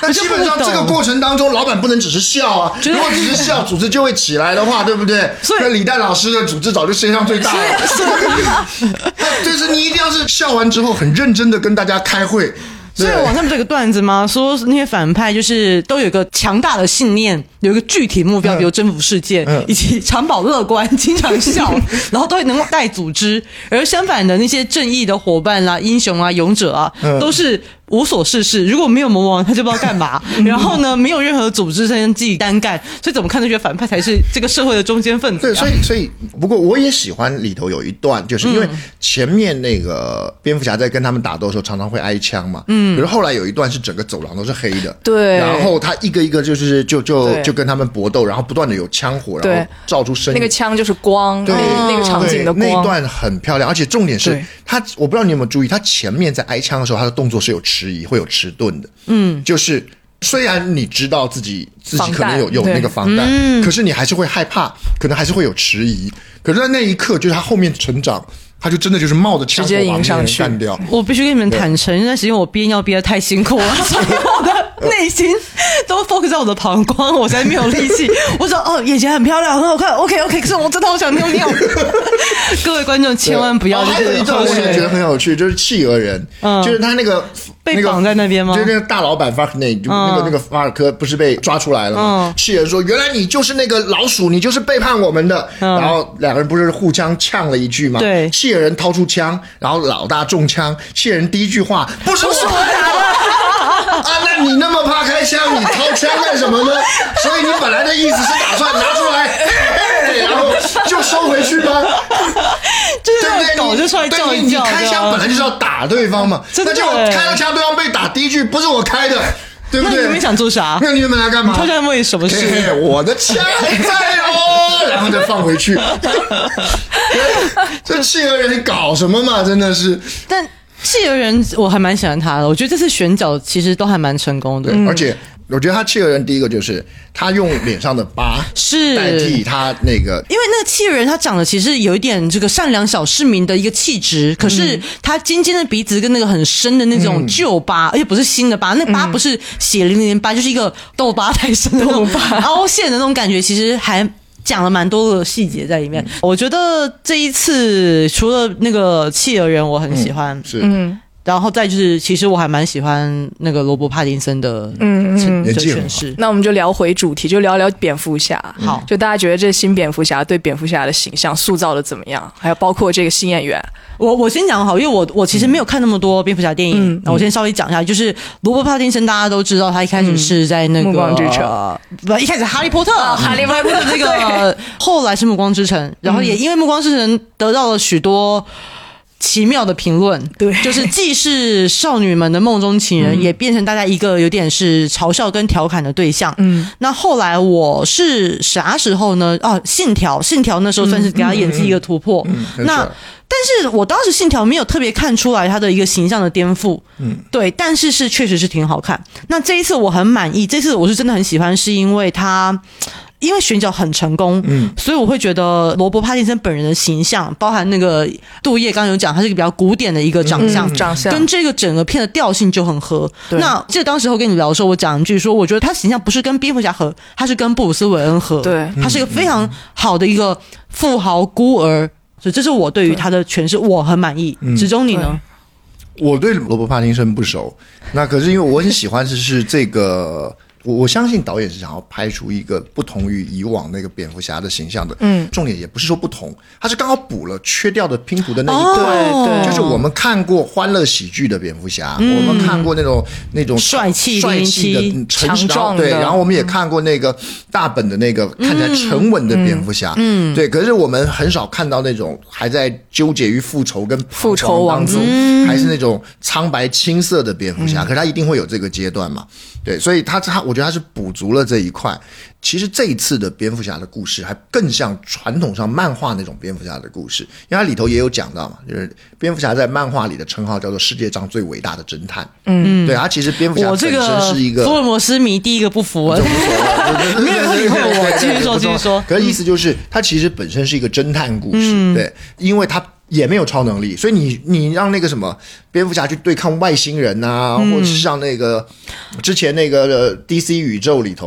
那基本上这个过程当中，老板不能只是笑啊，如果只是笑，组织就会起来的话，对不对？所以那李诞老师的组织早就世界上最大了。就是你一定要是笑完之后很认真的跟大家开会。所以网上不是有个段子吗？说那些反派就是都有一个强大的信念，有一个具体目标，比如征服世界，以及长保乐观、经常笑，然后都会能够带组织。而相反的那些正义的伙伴啦、英雄啊、勇者啊，都是无所事事。如果没有魔王，他就不知道干嘛。然后呢，没有任何组织才能自己单干。所以怎么看都觉得反派才是这个社会的中间分子、对，啊。所以所以，不过我也喜欢里头有一段，就是因为前面那个蝙蝠侠在跟他们打斗的时候，常常会挨枪嘛，嗯，可是后来有一段是整个走廊都是黑的，对然后他一个一个就是就就就跟他们搏斗，然后不断的有枪火，然后照出声音，那个枪就是光，对那那个场景的光。那一段很漂亮，而且重点是他，我不知道你有没有注意，他前面在挨枪的时候，他的动作是有迟疑，会有迟钝的。嗯，就是虽然你知道自己自己可能有有那个防弹，可是你还是会害怕，可能还是会有迟疑。可是，在那一刻，就是他后面成长，他就真的就是冒着枪直接迎上去干掉。我必须跟你们坦诚，那段时间我憋尿憋得太辛苦了，所以我的内心都 focus 在我的膀胱，我才没有力气。我说哦，眼前很漂亮，很好看，OK OK，可是我真的好想尿尿。各位观众千万不要哦还有就是一段我也觉得很有趣，就是企鹅人，嗯就是他那个被绑在那边吗就是那个大老板法克内，就那个那个法尔科不是被抓出来了吗嗯？企鹅说：“原来你就是那个老鼠，你就是背叛我们的。”然后两个人不是互相呛了一句吗？对企鹅人掏出枪，然后老大中枪，谢人第一句话不是我打的。啊，那你那么怕开枪，你掏枪干什么呢？所以你本来的意思是打算拿出来，嘿嘿 然后就收回去吗？对不对？你狗就出来叫对你一叫，你开枪本来就是要打对方嘛，那结果欸开了枪，对方被打，第一句不是我开的，对不对？那你们想做啥？那你们来干嘛？他在为什么嘿事？嘿我的枪还在哦，然后再放回去。这企鹅人搞什么嘛？真的是，但企鹅人我还蛮喜欢他的，我觉得这次选角其实都还蛮成功的。而且我觉得他企鹅人第一个就是他用脸上的疤是。代替他那个因为那个企鹅人他长得其实有一点这个善良小市民的一个气质，可是他尖尖的鼻子跟那个很深的那种旧疤，而且不是新的疤，那疤不是血淋淋的疤，就是一个痘疤太深的那种 凹陷的那种感觉，其实还。讲了蛮多的细节在里面，我觉得这一次除了那个企鹅人我很喜欢，是然后再就是其实我还蛮喜欢那个罗伯帕丁森的嗯嗯的演技很好诠释。那我们就聊回主题，就聊聊蝙蝠侠。好就大家觉得这新蝙蝠侠对蝙蝠侠的形象塑造的怎么样？还有包括这个新演员，我我先讲好，因为我我其实没有看那么多蝙蝠侠电影，嗯那我先稍微讲一下，就是罗伯·帕丁森，大家都知道他一开始是在那个《暮光之城呃不，一开始哈利波特，哈利波特的 那个，后来是暮光之城，然后也因为暮光之城得到了许多。奇妙的评论，对就是既是少女们的梦中情人，也变成大家一个有点是嘲笑跟调侃的对象。嗯，那后来我是啥时候呢？哦，信条，信条那时候算是给他演技一个突破。那但是我当时信条没有特别看出来他的一个形象的颠覆，嗯，对，但是是确实是挺好看。那这一次我很满意，这次我是真的很喜欢，是因为他。因为选角很成功，嗯，所以我会觉得罗伯·帕丁森本人的形象，包含那个杜叶刚刚有讲，他是一个比较古典的一个长相，嗯长相。跟这个整个片的调性就很合。对。那记得当时候跟你聊的时候，我讲一句说，我觉得他形象不是跟蝙蝠侠合，他是跟布鲁斯·韦恩合，对。他是一个非常好的一个富豪孤儿，所以这是我对于他的诠释，我很满意。子中你呢？我对罗伯·帕丁森不熟，那可是因为我很喜欢的是这个，我我相信导演是想要拍出一个不同于以往那个蝙蝠侠的形象的。嗯，重点也不是说不同，他是刚好补了缺掉的拼图的那一块。哦对就是我们看过欢乐喜剧的蝙蝠侠，我们看过那种那种帅气帅气的007成熟强壮的对，然后我们也看过那个大本的那个看起来沉稳的蝙蝠侠，嗯，对。可是我们很少看到那种还在纠结于复仇跟复仇王子中，还是那种苍白青涩的蝙蝠侠。可是他一定会有这个阶段嘛，对，所以他他我觉得他是补足了这一块。其实这一次的蝙蝠侠的故事还更像传统上漫画那种蝙蝠侠的故事，因为它里头也有讲到嘛，就是蝙蝠侠在漫画里的称号叫做世界上最伟大的侦探。嗯，对，他其实蝙蝠侠本身是一个福尔摩斯迷第一个不服啊，没有人理会我。继续说，继续说。可是意思就是，他其实本身是一个侦探故事，对，因为它也没有超能力，所以你你让那个什么蝙蝠侠去对抗外星人啊，或者是像那个之前那个呃 DC 宇宙里头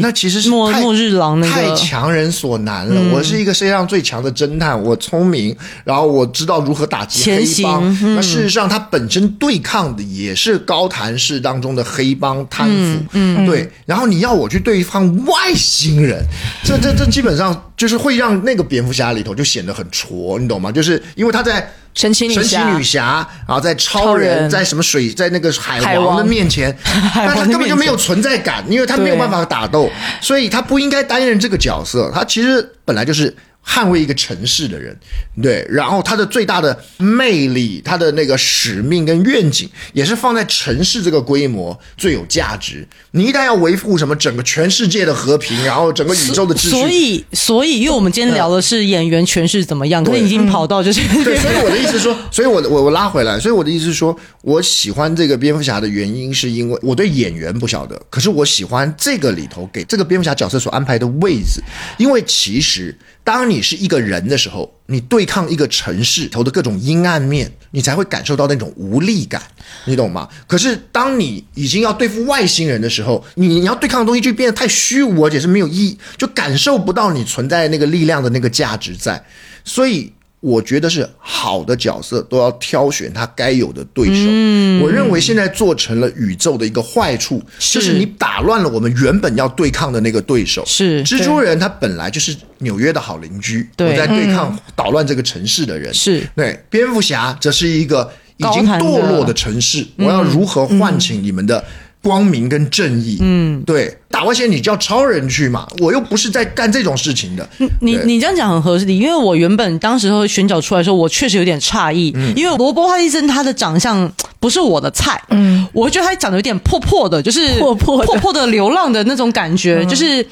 那其实是太末末日狼那个太强人所难了。我是一个世界上最强的侦探，我聪明，然后我知道如何打击黑帮。行那事实上，他本身对抗的也是高谭市当中的黑帮贪腐，嗯，对。然后你要我去对抗外星人，这这这基本上就是会让那个蝙蝠侠里头就显得很挫，你懂吗？就是因为他在。神奇女神奇侠女侠，然后在超超人，在什么水，在那个海 海王的面前，但他根本就没有存在感，因为他没有办法打斗，所以他不应该担任这个角色。他其实本来就是捍卫一个城市的人，对，然后他的最大的魅力，他的那个使命跟愿景，也是放在城市这个规模最有价值。你一旦要维护什么整个全世界的和平，然后整个宇宙的秩序，所以，所以，因为我们今天聊的是演员诠释怎么样，可是已经跑到就是对，所以我的意思是说，所以我我我拉回来，所以我的意思是说，我喜欢这个蝙蝠侠的原因，是因为我对演员不晓得，可是我喜欢这个里头给这个蝙蝠侠角色所安排的位置，因为其实。当你是一个人的时候，你对抗一个城市头的各种阴暗面，你才会感受到那种无力感，你懂吗？可是当你已经要对付外星人的时候，你你要对抗的东西就变得太虚无，而且是没有意义，就感受不到你存在那个力量的那个价值在，所以。我觉得是好的角色都要挑选他该有的对手。我认为现在做成了宇宙的一个坏处，就是你打乱了我们原本要对抗的那个对手。是蜘蛛人，他本来就是纽约的好邻居，我在对抗捣乱这个城市的人。是对蝙蝠侠，这是一个已经堕落的城市，我要如何唤醒你们的？光明跟正义，嗯，对，打外线你叫超人去嘛，我又不是在干这种事情的。你你这样讲很合理，因为我原本当时候选角出来的时候，我确实有点诧异，因为罗伯·哈利森他的长相不是我的菜，嗯，我觉得他长得有点破破的，就是破破破破的流浪的那种感觉，就是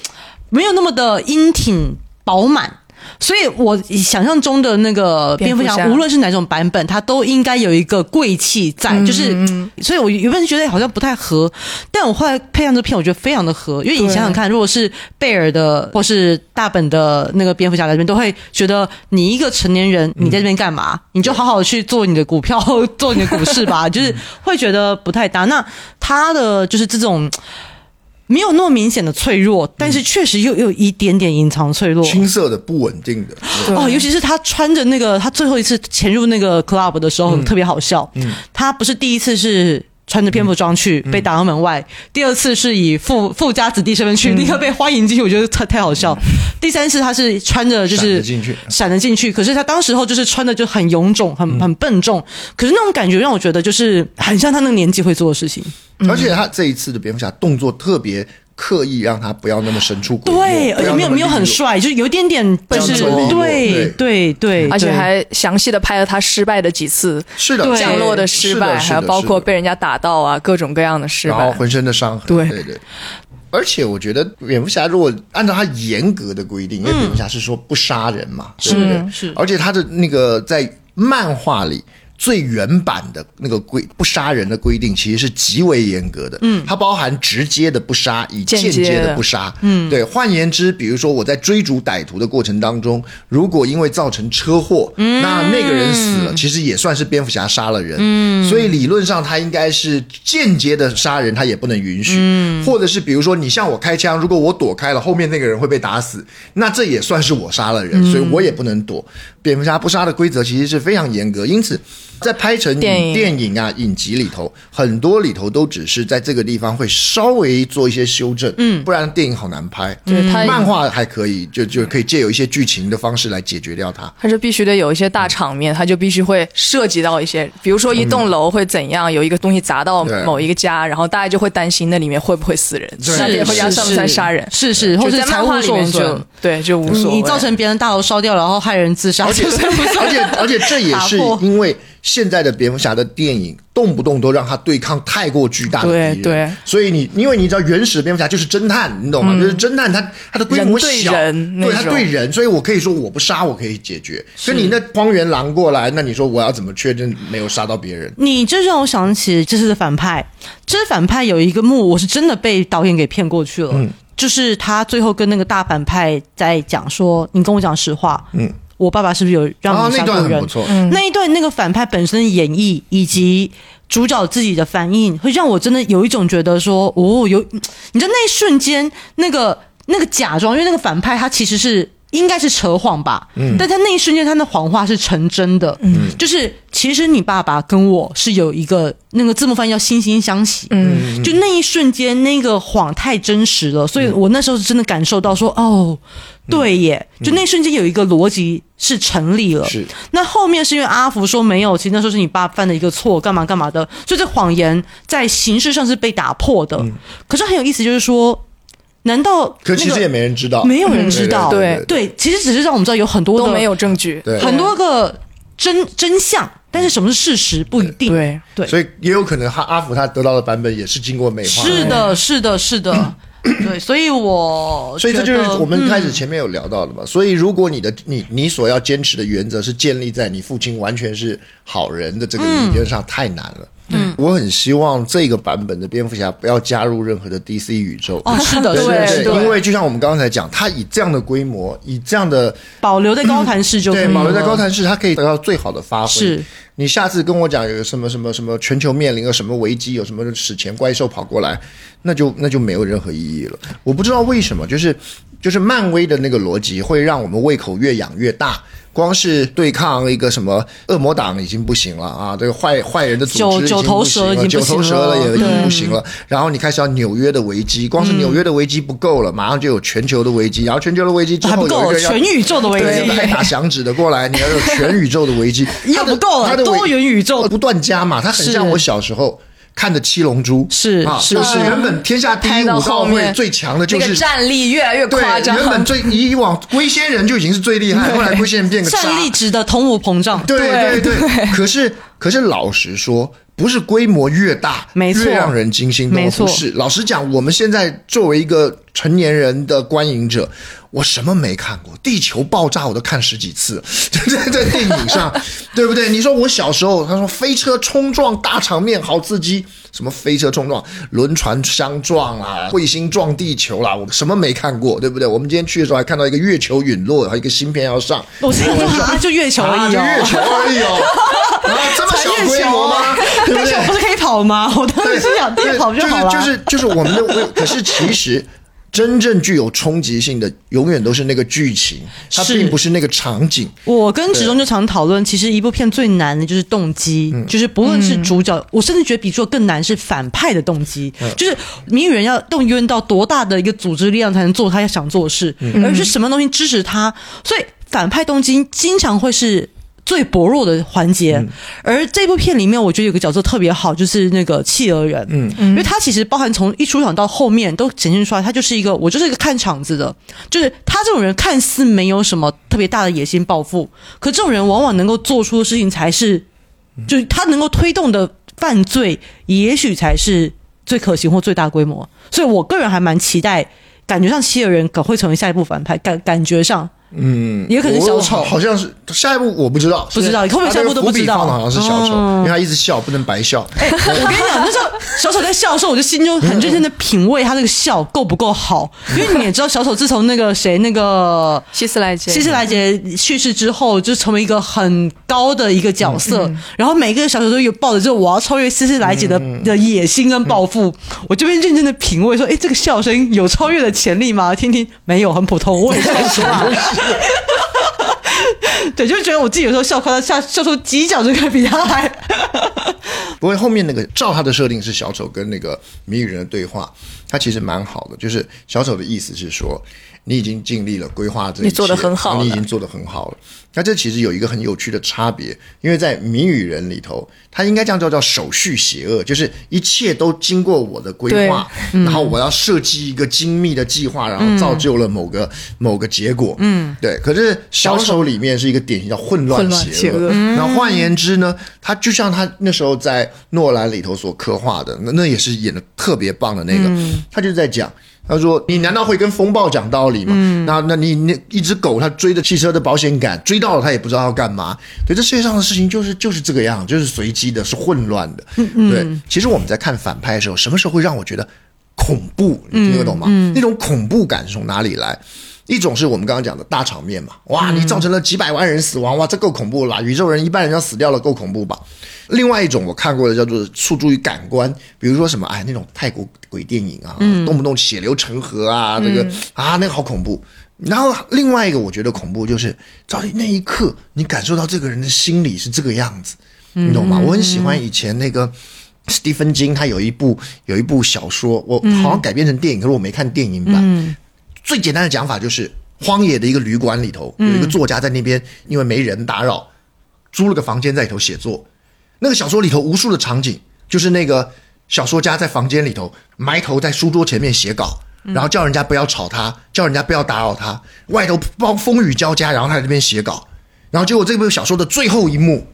没有那么的英挺饱满。所以，我想象中的那个蝙蝠侠，无论是哪种版本，它都应该有一个贵气在。就是，所以我原本觉得好像不太合，但我后来配上这片，我觉得非常的合。因为你想想看，如果是贝尔的或是大本的那个蝙蝠侠在这边，都会觉得你一个成年人，你在这边干嘛？你就好好去做你的股票，做你的股市吧。就是会觉得不太搭。那他的就是这种。没有那么明显的脆弱，但是确实又有一点点隐藏脆弱。青涩的、不稳定的。哦，尤其是他穿着那个，他最后一次潜入那个 club 的时候特别好笑。嗯，他不是第一次是穿着蝙蝠装去被打到门外，第二次是以富富家子弟身份去，立刻被欢迎进去，我觉得太太好笑。第三次他是穿着就是进去，闪着进去，可是他当时候就是穿的就很臃肿、很很笨重，可是那种感觉让我觉得就是很像他那个年纪会做的事情。而且他这一次的蝙蝠侠动作特别刻意，让他不要那么神出鬼对，而且没有没有很帅，就是有一点点就是对对。对，而且还详细的拍了他失败的几次，是的降落的失败，还有包括被人家打到啊各种各样的失败，然后浑身的伤痕，对。对对。而且我觉得蝙蝠侠如果按照他严格的规定，因为蝙蝠侠是说不杀人嘛，是是，而且他的那个在漫画里。最原版的那个规不杀人的规定，其实是极为严格的。嗯，它包含直接的不杀，以间接的不杀。嗯，对。换言之，比如说我在追逐歹徒的过程当中，如果因为造成车祸，那那个人死了，其实也算是蝙蝠侠杀了人。嗯，所以理论上他应该是间接的杀人，他也不能允许。嗯，或者是比如说你向我开枪，如果我躲开了，后面那个人会被打死，那这也算是我杀了人，所以我也不能躲。蝙蝠侠不杀的规则其实是非常严格，因此。在拍成电影啊影集里头，很多里头都只是在这个地方会稍微做一些修正，嗯，不然电影好难拍。对，漫画还可以，就就可以借有一些剧情的方式来解决掉它。它是必须得有一些大场面，它就必须会涉及到一些，比如说一栋楼会怎样，有一个东西砸到某一个家，然后大家就会担心那里面会不会死人，那蝙蝠侠算不算杀人？是是，或者在画里面就对就无所谓，你造成别人大楼烧掉，然后害人自杀，而且而且而且这也是 因为。现在的蝙蝠侠的电影动不动都让他对抗太过巨大的敌人，对，所以你因为你知道原始蝙蝠侠就是侦探，你懂吗？就是侦探，他他的规模小，对他对人，所以我可以说我不杀我可以解决。可你那荒原狼过来，那你说我要怎么确认没有杀到别人？你这让我想起这次的反派，这次反派有一个幕，我是真的被导演给骗过去了，嗯就是他最后跟那个大反派在讲说：“你跟我讲实话。”嗯。我爸爸是不是有让你杀过人？那一段那个反派本身的演绎以及主角自己的反应，会让我真的有一种觉得说，哦，有你知道那一瞬间那个那个假装，因为那个反派他其实是应该是扯谎吧，嗯，但他那一瞬间他的谎话是成真的，嗯，就是其实你爸爸跟我是有一个那个字幕翻译叫惺惺相惜，嗯，就那一瞬间那个谎太真实了，所以我那时候是真的感受到说，哦。对耶，就那瞬间有一个逻辑是成立了。是，那后面是因为阿福说没有，其实那时候是你爸犯的一个错，干嘛干嘛的，所以这谎言在形式上是被打破的。可是很有意思，就是说难道那个可其实也没人知道，没有人知道？对对，其实只是让我们知道有很多的都没有证据。对很多个真真相，但是什么是事实不一定。对对，所以也有可能他阿福他得到的版本也是经过美化。是的，是的，是的，对，所以我所以这就是我们开始嗯前面有聊到的嘛。所以如果你的你你所要坚持的原则是建立在你父亲完全是好人的这个理论上，太难了。嗯，我很希望这个版本的蝙蝠侠不要加入任何的 DC 宇宙。哦，是的，对是的，是对，的，因为就像我们刚才讲，他以这样的规模，以这样的保留在高谭市就可以对，保留在高谭市，它可以得到最好的发挥。是，你下次跟我讲有什么什么什么全球面临了什么危机，有什么史前怪兽跑过来，那就那就没有任何意义了。我不知道为什么，就是就是漫威的那个逻辑会让我们胃口越养越大。光是对抗一个什么恶魔党已经不行了啊，这个坏坏人的组织已经九九头不行了，蛇已经九头不行了蛇了也已经不行了。然后你开始要纽约的危机，光是纽约的危机不够了，马上就有全球的危机，然后全球的危机之还不够，后有一个要全宇宙的危对，机爱打响指的过来，你要有全宇宙的危机，又不够了它的多元宇宙不断加嘛，它很像我小时候。看的《七龙珠》啊，是是就是原本天下第一武道会最强的就那个是战力越来越对，夸张。原本最以往龟仙人就已经是最厉害，后来龟仙人变个战力值的通货膨胀，对对对。对，可是可是老实说，不是规模越大，没错越让人惊心动魄。是，老实讲，我们现在作为一个成年人的观影者，我什么没看过？地球爆炸我都看十几次，在在电影上，对不对？你说我小时候，他说飞车冲撞大场面好刺激，什么飞车冲撞、轮船相撞啦、彗星撞地球啦，我什么没看过，对不对？我们今天去的时候还看到一个月球陨落，还有一个芯片要上，我心想说啊，就月球而啊，已哦，就月球而已哦，啊，这么小规模我不是可以跑吗？我当对，时心想，对电跑就好了。就是就是就是我们的为，可是其实。真正具有冲击性的，永远都是那个剧情，它并不是那个场景。我跟子忠就常讨论，其实一部片最难的就是动机，嗯就是不论是主角，我甚至觉得比做更难是反派的动机，嗯就是谜语人要动员到多大的一个组织力量才能做他想做的事，嗯而是什么东西支持他，所以反派动机经常会是。最薄弱的环节，嗯。而这部片里面，我觉得有个角色特别好，就是那个企鹅人，嗯，因为他其实包含从一出场到后面都显现出来，他就是一个我就是一个看场子的，就是他这种人看似没有什么特别大的野心抱负，可这种人往往能够做出的事情才是，就是他能够推动的犯罪，也许才是最可行或最大规模。所以我个人还蛮期待，感觉上七个人可会成为下一部反派，感感觉上，嗯，也可能是小丑，好像是下一步我不知道，不知道是后面下一步都不知道。好像是小丑，哦。因为他一直笑，不能白笑。哎、我跟你讲，那时候小丑在笑的时候，我就心中很认真的品味他那个笑够不够好，因为你也知道，小丑自从那个谁那个希斯莱杰，希斯莱杰去世之后，就成为一个很高的一个角色，然后每个小丑都有抱着这我要超越希斯莱杰的、的野心跟抱负，我这边认真的品味说，哎，这个笑声有超越的潜力吗？听听，没有，很普通，我也笑出来。对，就觉得我自己有时候笑夸他笑笑出犄角就可以比他还。不过后面那个照他的设定是小丑跟那个谜语人的对话，他其实蛮好的。就是小丑的意思是说，你已经尽力了，规划这一切你做的很好你已经做的很好了。那这其实有一个很有趣的差别，因为在谜语人里头，他应该这样叫叫手续邪恶，就是一切都经过我的规划，然后我要设计一个精密的计划，然后造就了某个、某个结果。嗯，对。可是小丑里面是一个典型叫混乱邪邪恶恶。那换言之呢，他就像他那时候在诺兰里头所刻画的，那那也是演的特别棒的那个，他就在讲。他说：“你难道会跟风暴讲道理吗？那那你那一只狗，它追着汽车的保险杆，追到了，他也不知道要干嘛。对，这世界上的事情就是就是这个样，就是随机的，是混乱的。对，其实我们在看反派的时候，什么时候会让我觉得恐怖？你听得懂吗？那种恐怖感是从哪里来？一种是我们刚刚讲的大场面嘛，哇，你造成了几百万人死亡，哇，这够恐怖了啦！宇宙人一半人要死掉了，够恐怖吧？另外一种我看过的叫做诉诸于感官，比如说什么哎那种泰国鬼电影啊，动不动血流成河啊，这个啊那个好恐怖。然后另外一个我觉得恐怖就是，到底那一刻你感受到这个人的心理是这个样子，你懂吗？我很喜欢以前那个。斯蒂芬金他有一部有一部小说，我好像改编成电影，可是我没看电影版。最简单的讲法就是，荒野的一个旅馆里头有一个作家在那边，因为没人打扰，租了个房间在里头写作。那个小说里头无数的场景，就是那个小说家在房间里头埋头在书桌前面写稿，然后叫人家不要吵他，叫人家不要打扰他，外头暴风雨交加，然后他在那边写稿，然后结果这部小说的最后一幕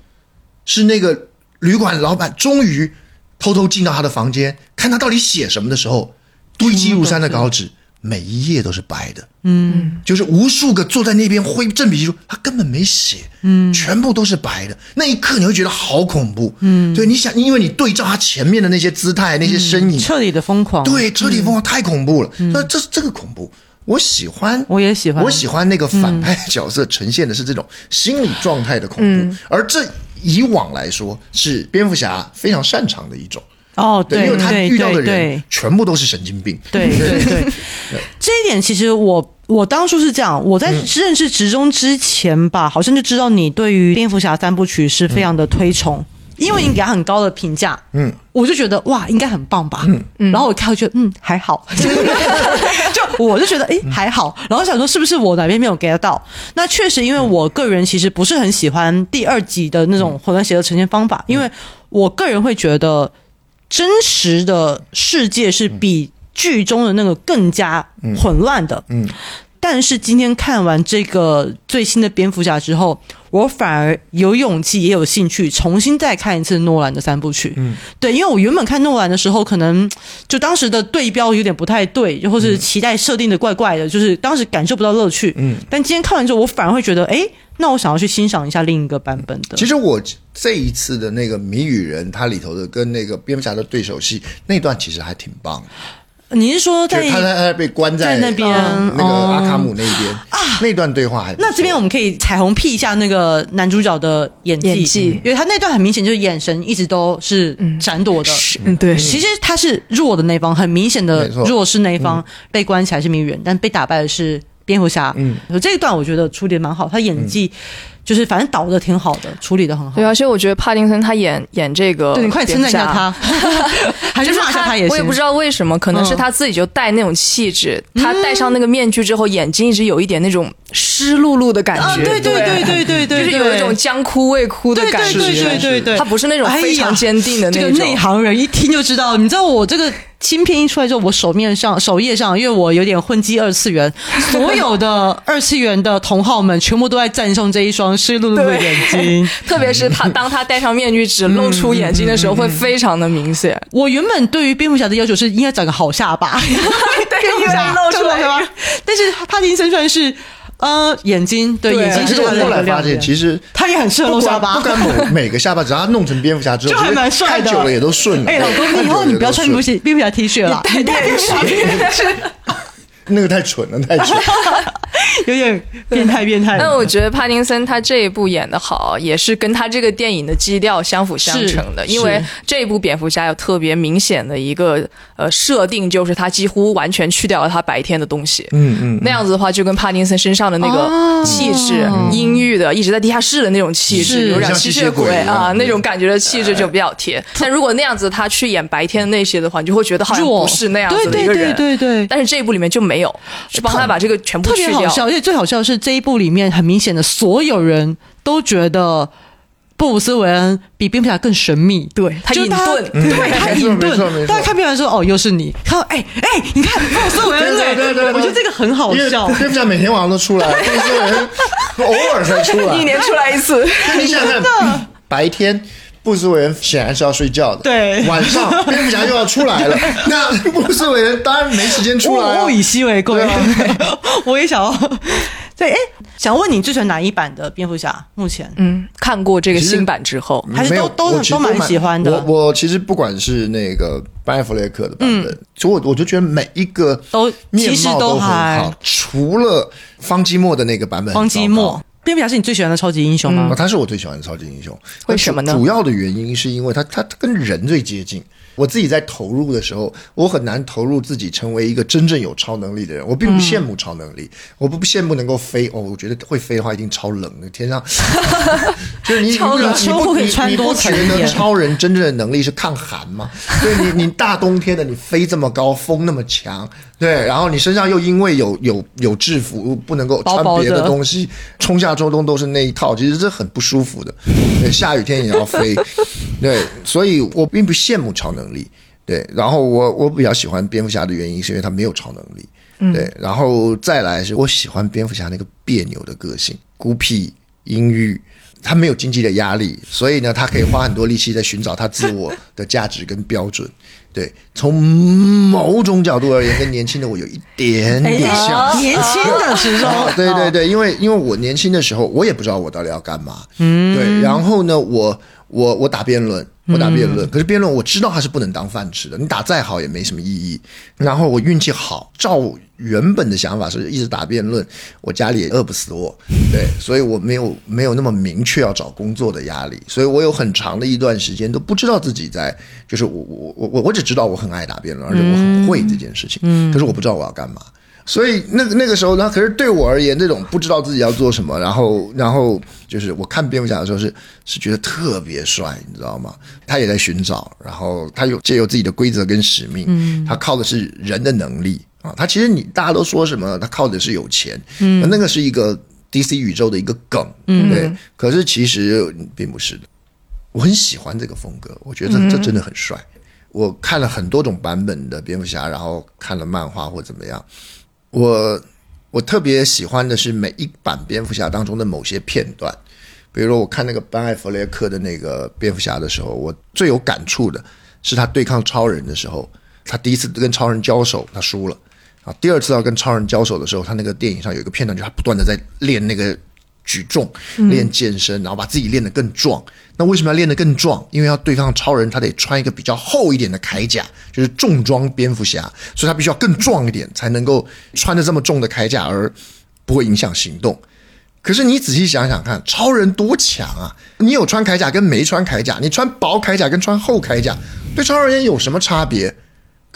是那个旅馆老板终于偷偷进到他的房间，看他到底写什么的时候，堆积如山的稿纸，每一页都是白的，嗯，就是无数个坐在那边挥正笔记书，他根本没写，嗯，全部都是白的。那一刻你会觉得好恐怖，嗯，对，你想，因为你对照他前面的那些姿态、那些身影，彻底的疯狂。对，彻底疯狂，太恐怖了。那这这个恐怖，我喜欢，我也喜欢。我喜欢那个反派角色呈现的是这种心理状态的恐怖，而这以往来说是蝙蝠侠非常擅长的一种。哦，对，对因为他对遇到的人全部都是神经病。对对对，这一点其实我我当初是这样，我在认识职中之前吧，好像就知道你对于蝙蝠侠三部曲是非常的推崇。因为你给他很高的评价，嗯，我就觉得哇，应该很棒吧，嗯，然后我看，我觉得嗯还好，就我就觉得哎还好，然后想说是不是我哪边没有 get 到？那确实，因为我个人其实不是很喜欢第二集的那种混乱邪的呈现方法，因为我个人会觉得真实的世界是比剧中的那个更加混乱的。嗯，但是今天看完这个最新的蝙蝠侠之后，我反而有勇气也有兴趣重新再看一次诺兰的三部曲。嗯，对，因为我原本看诺兰的时候，可能就当时的对标有点不太对，或是期待设定的怪怪的，就是当时感受不到乐趣。嗯，但今天看完之后，我反而会觉得，哎，那我想要去欣赏一下另一个版本的。其实我这一次的那个谜语人，它里头的跟那个蝙蝠侠的对手戏那段其实还挺棒的。你是说在就是他他他被关在在那边呃那个哦。阿卡姆那边啊，那段对话那这边我们可以彩虹屁一下那个男主角的演技，演技。因为他那段很明显就是眼神一直都是闪躲的。嗯，对，其实他是弱的那方，很明显的弱势那一方，被关起来是谜语人，但被打败的是蝙蝠侠。嗯，这一段我觉得处理的蛮好，他演技就是反正导的挺好的，处理的很好。对，。而且我觉得帕丁森他演演这个，对，你快称赞一下他，还就是是骂一下他，也行。我也不知道为什么，可能是嗯。他自己就带那种气质，他戴上那个面具之后，眼睛一直有一点那种湿漉漉的感啊，觉，对对对对对对，就是有一种将哭未哭的感觉，对对对对。对，他不是那种非常坚定的那种。这个内行人一听就知道，你知道我这个芯片一出来之后，我手面上首页上，因为我有点混迹二次元，所有的二次元的同好们全部都在赞颂这一双湿漉漉的眼睛。特别是他当他戴上面具只露出眼睛的时候，会非常的明显。我原本对于蝙蝠侠的要求是应该长个好下巴，蝙蝠侠露出来长个好下巴，但是帕丁森算是呃眼睛，对对眼睛是他的后来发现。其实他也很适合露下巴不管不管每 每个下巴，只要他弄成蝙蝠侠之后，就还蛮帅的。看久了也都顺了。哎，老公，你以后你不要穿蝙蝠侠蝙蝠侠 T 恤了，戴面具，那个太蠢了，太蠢了。有点变态变态。但我觉得帕丁森他这一部演的好，也是跟他这个电影的基调相辅相成的。因为这一部蝙蝠侠有特别明显的一个呃设定，就是他几乎完全去掉了他白天的东西。嗯嗯，那样子的话，就跟帕丁森身上的那哦个气质、阴郁的，一直在地下室的那种气质，有点吸血鬼啊对那种感觉的气质就比较贴。但如果那样子他去演白天的那些的话，你就会觉得好像不是那样子的对一个人。对对对对但是这一部里面就没有，是帮他把这个全部特去掉。别好笑，而且最好笑的是这一部里面很明显的，所有人都觉得布鲁斯韦恩比蝙蝠侠更神秘。对他隐就是遁对他隐遁。大家看蝙蝠侠说：“哦，又是你。”看到哎哎，你看布鲁斯韦恩，对对对对对我觉得这个很好笑。蝙蝠侠每天晚上都出来，布鲁斯韦恩偶尔才出来。一年出来一次，你想想，白天布鲁斯韦恩显然是要睡觉的，对。晚上蝙蝠侠又要出来了，那布鲁斯韦恩当然没时间出来、啊。物以稀为贵。我也想要。对，哎，想问你最喜欢哪一版的蝙蝠侠？目前？嗯，看过这个新版之后，还是都都都蛮喜欢的。我我其实不管是那个班艾弗雷克的版本，所以我我就觉得每一个都面其实貌都很好，除了方基莫的那个版本方糟糕，基莫，蝙蝠侠是你最喜欢的超级英雄吗哦，？他是我最喜欢的超级英雄。为什么呢主主要的原因是因为他他他跟人最接近。我自己在投入的时候，我很难投入自己成为一个真正有超能力的人。我并不羡慕超能力，我不羡慕能够飞。哦，我觉得会飞的话一定超冷的，天上 就是你你你不可以你你不穿多层觉得一点超人真正的能力是抗寒吗？对你你大冬天的你飞这么高，风那么强，对，然后你身上又因为有有有制服，不能够穿别的东西，春夏秋冬都是那一套，其实这很不舒服的。对，下雨天也要飞，对，所以我并不羡慕超能力。对，然后我我比较喜欢蝙蝠侠的原因是因为他没有超能力，对，然后再来是我喜欢蝙蝠侠那个别扭的个性，孤僻、阴郁。他没有经济的压力，所以呢，他可以花很多力气在寻找他自我的价值跟标准。对，从某种角度而言，跟年轻的我有一点点像。年轻的时候，啊，对对对，因为因为我年轻的时候，我也不知道我到底要干嘛。嗯，对，然后呢，我我我打辩论，我打辩论，可是辩论我知道它是不能当饭吃的，你打再好也没什么意义。然后我运气好，照原本的想法是一直打辩论，我家里也饿不死我，对，所以我没有没有那么明确要找工作的压力，所以我有很长的一段时间都不知道自己在，就是我我我我我只知道我很爱打辩论，而且我很会这件事情，嗯，可是我不知道我要干嘛。所以那个那个时候呢，可是对我而言，那种不知道自己要做什么，然后然后就是我看蝙蝠侠的时候是是觉得特别帅，你知道吗？他也在寻找，然后他有借由自己的规则跟使命，嗯，他靠的是人的能力啊，他其实你大家都说什么，他靠的是有钱，嗯，那个是一个 DC 宇宙的一个梗，嗯，对，可是其实并不是的。我很喜欢这个风格，我觉得这真的很帅。我看了很多种版本的蝙蝠侠，然后看了漫画或怎么样。我我特别喜欢的是每一版蝙蝠侠当中的某些片段，比如说我看那个班艾弗雷克的那个蝙蝠侠的时候，我最有感触的是他对抗超人的时候，他第一次跟超人交手，他输了啊，第二次要跟超人交手的时候，他那个电影上有一个片段，就是他不断的在练那个举重、练健身，然后把自己练得更壮。那为什么要练得更壮？因为要对抗超人，他得穿一个比较厚一点的铠甲，就是重装蝙蝠侠，所以他必须要更壮一点，才能够穿着这么重的铠甲而不会影响行动。可是你仔细想想看，超人多强啊！你有穿铠甲跟没穿铠甲，你穿薄铠甲跟穿厚铠甲，对超人而言有什么差别？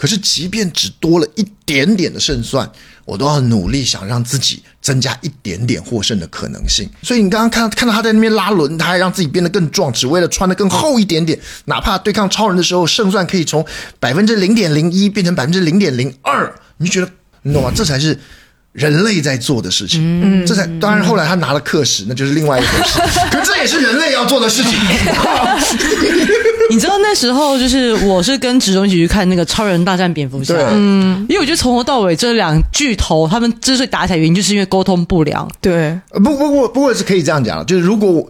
可是即便只多了一点点的胜算，我都要努力想让自己增加一点点获胜的可能性。所以你刚刚看看到他在那边拉轮胎，让自己变得更壮，只为了穿得更厚一点点，哪怕对抗超人的时候胜算可以从百分之零点零一变成百分之零点零二，你就觉得你懂吗？这才是人类在做的事情。嗯，这才当然后来他拿了课时，那就是另外一回事。可这也是人类要做的事情。你知道那时候就是我是跟植中一起去看那个《超人大战蝙蝠侠》，嗯，因为我觉得从头到尾这两巨头他们之所以打起来，原因就是因为沟通不良。对，不不不，不过是可以这样讲，就是如果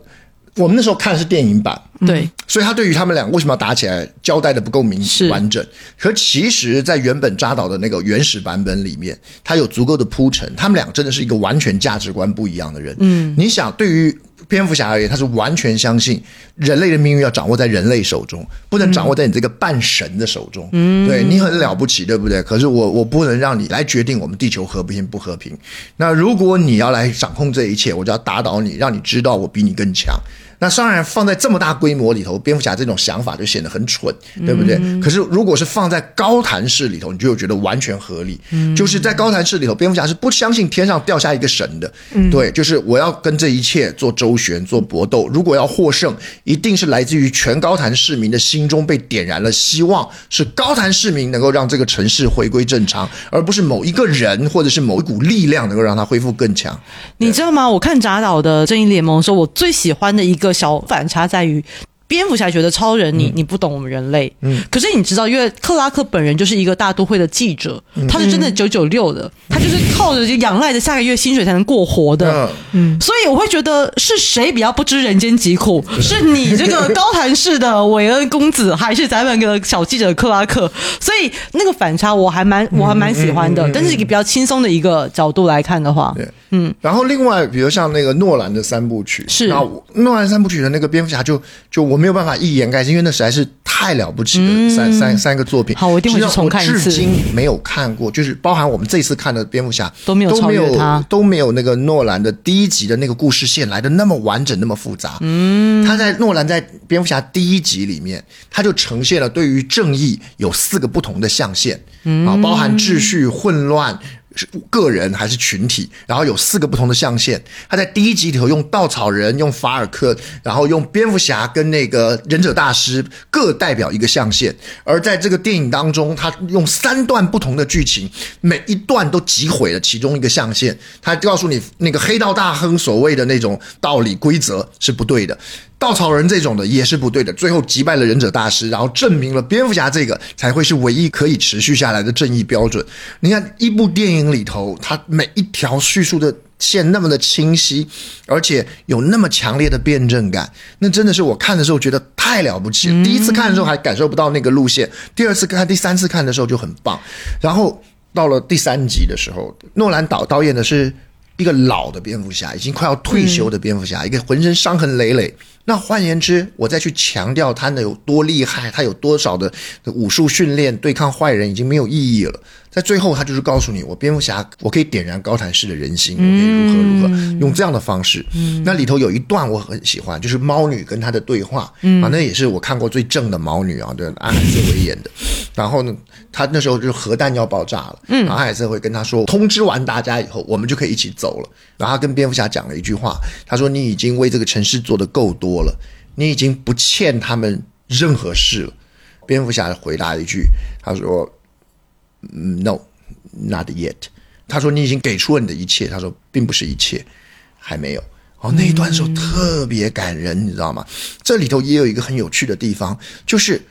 我们那时候看的是电影版，对，所以他对于他们俩为什么要打起来交代的不够明完整。可其实，在原本扎导的那个原始版本里面，他有足够的铺陈，他们俩真的是一个完全价值观不一样的人。嗯，你想对于。蝙蝠侠而言，他是完全相信人类的命运要掌握在人类手中，不能掌握在你这个半神的手中。嗯，对你很了不起，对不对？可是我我不能让你来决定我们地球和平不和平。那如果你要来掌控这一切，我就要打倒你，让你知道我比你更强。那当然放在这么大规模里头，蝙蝠侠这种想法就显得很蠢，对不对？可是如果是放在高谭市里头，你就觉得完全合理。就是在高谭市里头，蝙蝠侠是不相信天上掉下一个神的。对，就是我要跟这一切做周旋、做搏斗。如果要获胜，一定是来自于全高谭市民的心中被点燃了希望，是高谭市民能够让这个城市回归正常，而不是某一个人或者是某一股力量能够让它恢复更强。你知道吗？我看扎导的《正义联盟》的时候，我最喜欢的一个。小反差在于，蝙蝠侠觉得超人你你不懂我们人类，嗯，可是你知道，因为克拉克本人就是一个大都会的记者，他是真的九九六的，他就是靠着就仰赖着下个月薪水才能过活的，嗯，所以我会觉得是谁比较不知人间疾苦，是你这个高谈式的韦恩公子，还是咱们个小记者克拉克？所以那个反差我还蛮我还蛮喜欢的，但是一个比较轻松的一个角度来看的话，对。嗯，然后另外，比如像那个诺兰的三部曲，是那诺兰三部曲的那个蝙蝠侠，就就我没有办法一言盖尽，因为那实在是太了不起了，三三三个作品。好，我一定会去重看一次。至今没有看过，就是包含我们这次看的蝙蝠侠都没有都没有他都没有那个诺兰的第一集的那个故事线来的那么完整，那么复杂。嗯，他在诺兰在蝙蝠侠第一集里面，他就呈现了对于正义有四个不同的象限，啊，包含秩序混乱。是个人还是群体？然后有四个不同的象限。他在第一集里头用稻草人、用法尔克，然后用蝙蝠侠跟那个忍者大师各代表一个象限。而在这个电影当中，他用三段不同的剧情，每一段都击毁了其中一个象限。他告诉你，那个黑道大亨所谓的那种道理规则是不对的。稻草人这种的也是不对的，最后击败了忍者大师，然后证明了蝙蝠侠这个才会是唯一可以持续下来的正义标准。你看一部电影里头，它每一条叙述的线那么的清晰，而且有那么强烈的辩证感，那真的是我看的时候觉得太了不起了。第一次看的时候还感受不到那个路线，第二次看、第三次看的时候就很棒。然后到了第三集的时候，诺兰导导演的是。一个老的蝙蝠侠，已经快要退休的蝙蝠侠，一个浑身伤痕累累。那换言之，我再去强调他能有多厉害，他有多少的武术训练，对抗坏人已经没有意义了。在最后，他就是告诉你，我蝙蝠侠，我可以点燃高谭市的人心，我可以如何如何，用这样的方式。那里头有一段我很喜欢，就是猫女跟他的对话，啊，那也是我看过最正的猫女啊，对，安海瑟薇演的。然后呢，他那时候就是核弹要爆炸了，嗯，安海瑟薇跟他说，通知完大家以后，我们就可以一起走了。然后他跟蝙蝠侠讲了一句话，他说：“你已经为这个城市做的够多了，你已经不欠他们任何事了。”蝙蝠侠回答一句，他说：“No，not yet。”他说：“你已经给出了你的一切。”他说：“并不是一切，还没有。”哦，那一段时候特别感人，你知道吗？这里头也有一个很有趣的地方，就是。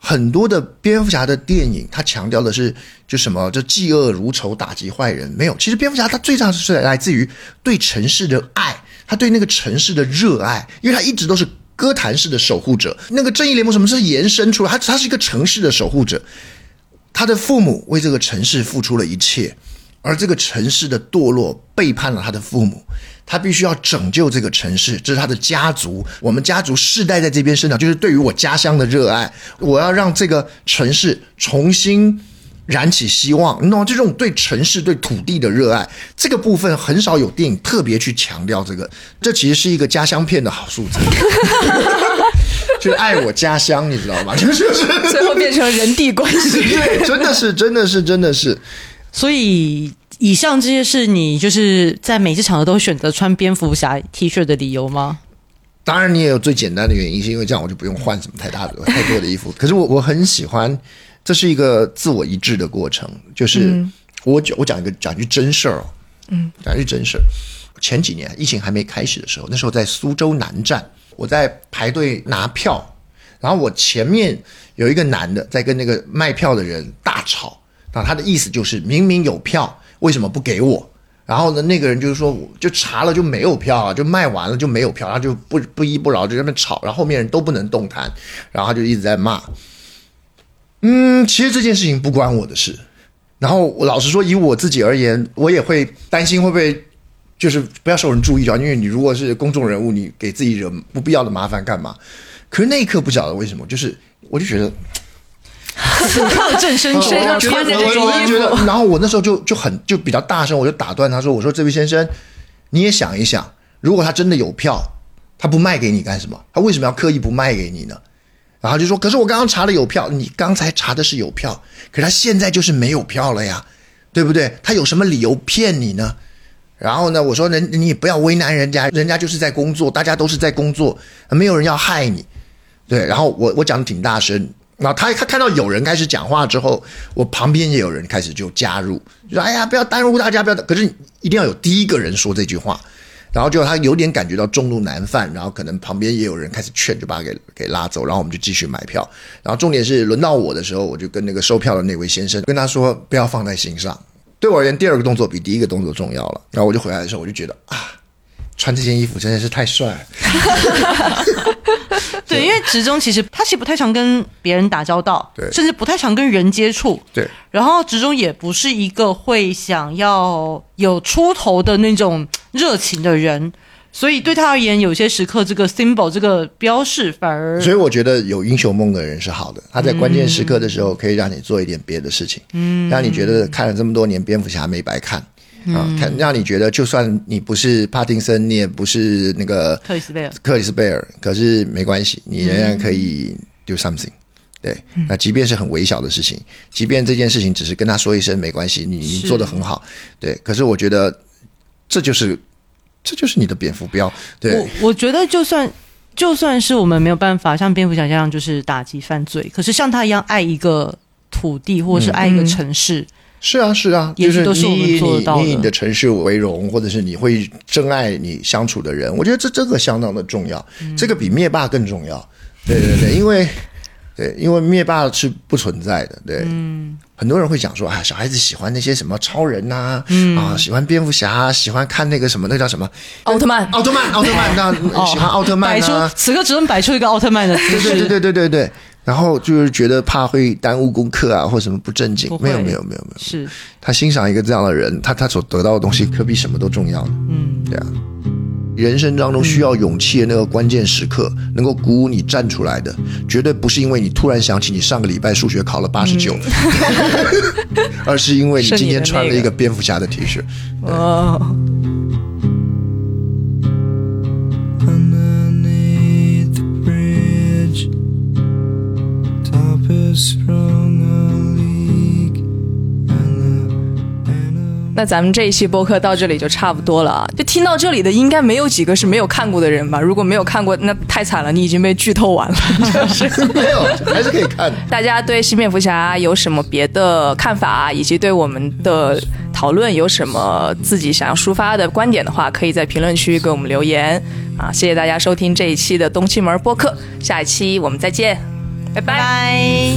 很多的蝙蝠侠的电影，他强调的是就什么，就嫉恶如仇，打击坏人。没有，其实蝙蝠侠他最大的是来自于对城市的爱，他对那个城市的热爱，因为他一直都是哥谭市的守护者。那个正义联盟什么是延伸出来？他他是一个城市的守护者，他的父母为这个城市付出了一切，而这个城市的堕落背叛了他的父母。他必须要拯救这个城市，这是他的家族。我们家族世代在这边生长，就是对于我家乡的热爱。我要让这个城市重新燃起希望。那这种对城市、对土地的热爱，这个部分很少有电影特别去强调这个。这其实是一个家乡片的好素材，就是爱我家乡，你知道吗？就是 最后变成人地关系，对，真的是，真的是，真的是，所以。以上这些是你就是在每次场合都选择穿蝙蝠侠 T 恤的理由吗？当然，你也有最简单的原因，是因为这样我就不用换什么太大的、太多的衣服。可是我我很喜欢，这是一个自我一致的过程。就是我讲我讲一个讲一句真事儿，嗯，讲一句真事儿。前几年疫情还没开始的时候，那时候在苏州南站，我在排队拿票，然后我前面有一个男的在跟那个卖票的人大吵，啊，他的意思就是明明有票。为什么不给我？然后呢，那个人就是说，就查了就没有票啊，就卖完了就没有票，然后就不不依不饶，就在那边吵，然后后面人都不能动弹，然后他就一直在骂。嗯，其实这件事情不关我的事。然后我老实说，以我自己而言，我也会担心会不会就是不要受人注意啊，因为你如果是公众人物，你给自己惹不必要的麻烦干嘛？可是那一刻不晓得为什么，就是我就觉得。此刻正身身上穿着这件衣服，然后我那时候就就很就比较大声，我就打断他说：“我说这位先生，你也想一想，如果他真的有票，他不卖给你干什么？他为什么要刻意不卖给你呢？”然后就说：“可是我刚刚查了有票，你刚才查的是有票，可他现在就是没有票了呀，对不对？他有什么理由骗你呢？”然后呢，我说：“人你不要为难人家，人家就是在工作，大家都是在工作，没有人要害你。”对，然后我我讲的挺大声。然后他他看到有人开始讲话之后，我旁边也有人开始就加入，就说：“哎呀，不要耽误大家，不要。”可是一定要有第一个人说这句话，然后就他有点感觉到众怒难犯，然后可能旁边也有人开始劝，就把他给给拉走，然后我们就继续买票。然后重点是轮到我的时候，我就跟那个收票的那位先生跟他说：“不要放在心上，对我而言，第二个动作比第一个动作重要了。”然后我就回来的时候，我就觉得啊，穿这件衣服真的是太帅 了。对，因为职中其实他其实不太常跟别人打交道，对，甚至不太常跟人接触，对。然后职中也不是一个会想要有出头的那种热情的人，所以对他而言，有些时刻这个 symbol 这个标示反而……所以我觉得有英雄梦的人是好的，他在关键时刻的时候可以让你做一点别的事情，嗯，让你觉得看了这么多年蝙蝠侠没白看。啊，看让你觉得，就算你不是帕丁森，你也不是那个克里斯贝尔，克里斯贝尔，可是没关系，你仍然可以 do something。对，那即便是很微小的事情，即便这件事情只是跟他说一声没关系，你你做的很好。对，可是我觉得这就是这就是你的蝙蝠标。对，我我觉得就算就算是我们没有办法像蝙蝠侠一样就是打击犯罪，可是像他一样爱一个土地或者是爱一个城市。是啊，是啊，就是都是我们你以做得到的你以你的城市为荣，或者是你会珍爱你相处的人，我觉得这这个相当的重要，嗯这个比灭霸更重要。对对对，因为对，因为灭霸是不存在的。对，嗯，很多人会讲说啊，小孩子喜欢那些什么超人呐、啊，喜欢蝙蝠侠，喜欢看那个什么，那叫什么？奥特曼。奥特曼，奥特曼，那喜欢奥特曼摆出啊，此刻只能摆出一个奥特曼的姿势。对对对对对对对。然后就是觉得怕会耽误功课啊，或什么不正经。没有没有没有没有，是。他欣赏一个这样的人，他他所得到的东西可比什么都重要。嗯，对啊。人生当中需要勇气的那个关键时刻，能够鼓舞你站出来的，绝对不是因为你突然想起你上个礼拜数学考了八十九，而是因为你今天穿了一个蝙蝠侠的 T 恤。哦，那咱们这一期播客到这里就差不多了啊！就听到这里的，应该没有几个是没有看过的人吧？如果没有看过，那太惨了，你已经被剧透完了。就是没有，还是可以看的。大家对新蝙蝠侠有什么别的看法，以及对我们的讨论有什么自己想要抒发的观点的话，可以在评论区给我们留言啊！谢谢大家收听这一期的东七门播客，下一期我们再见，拜拜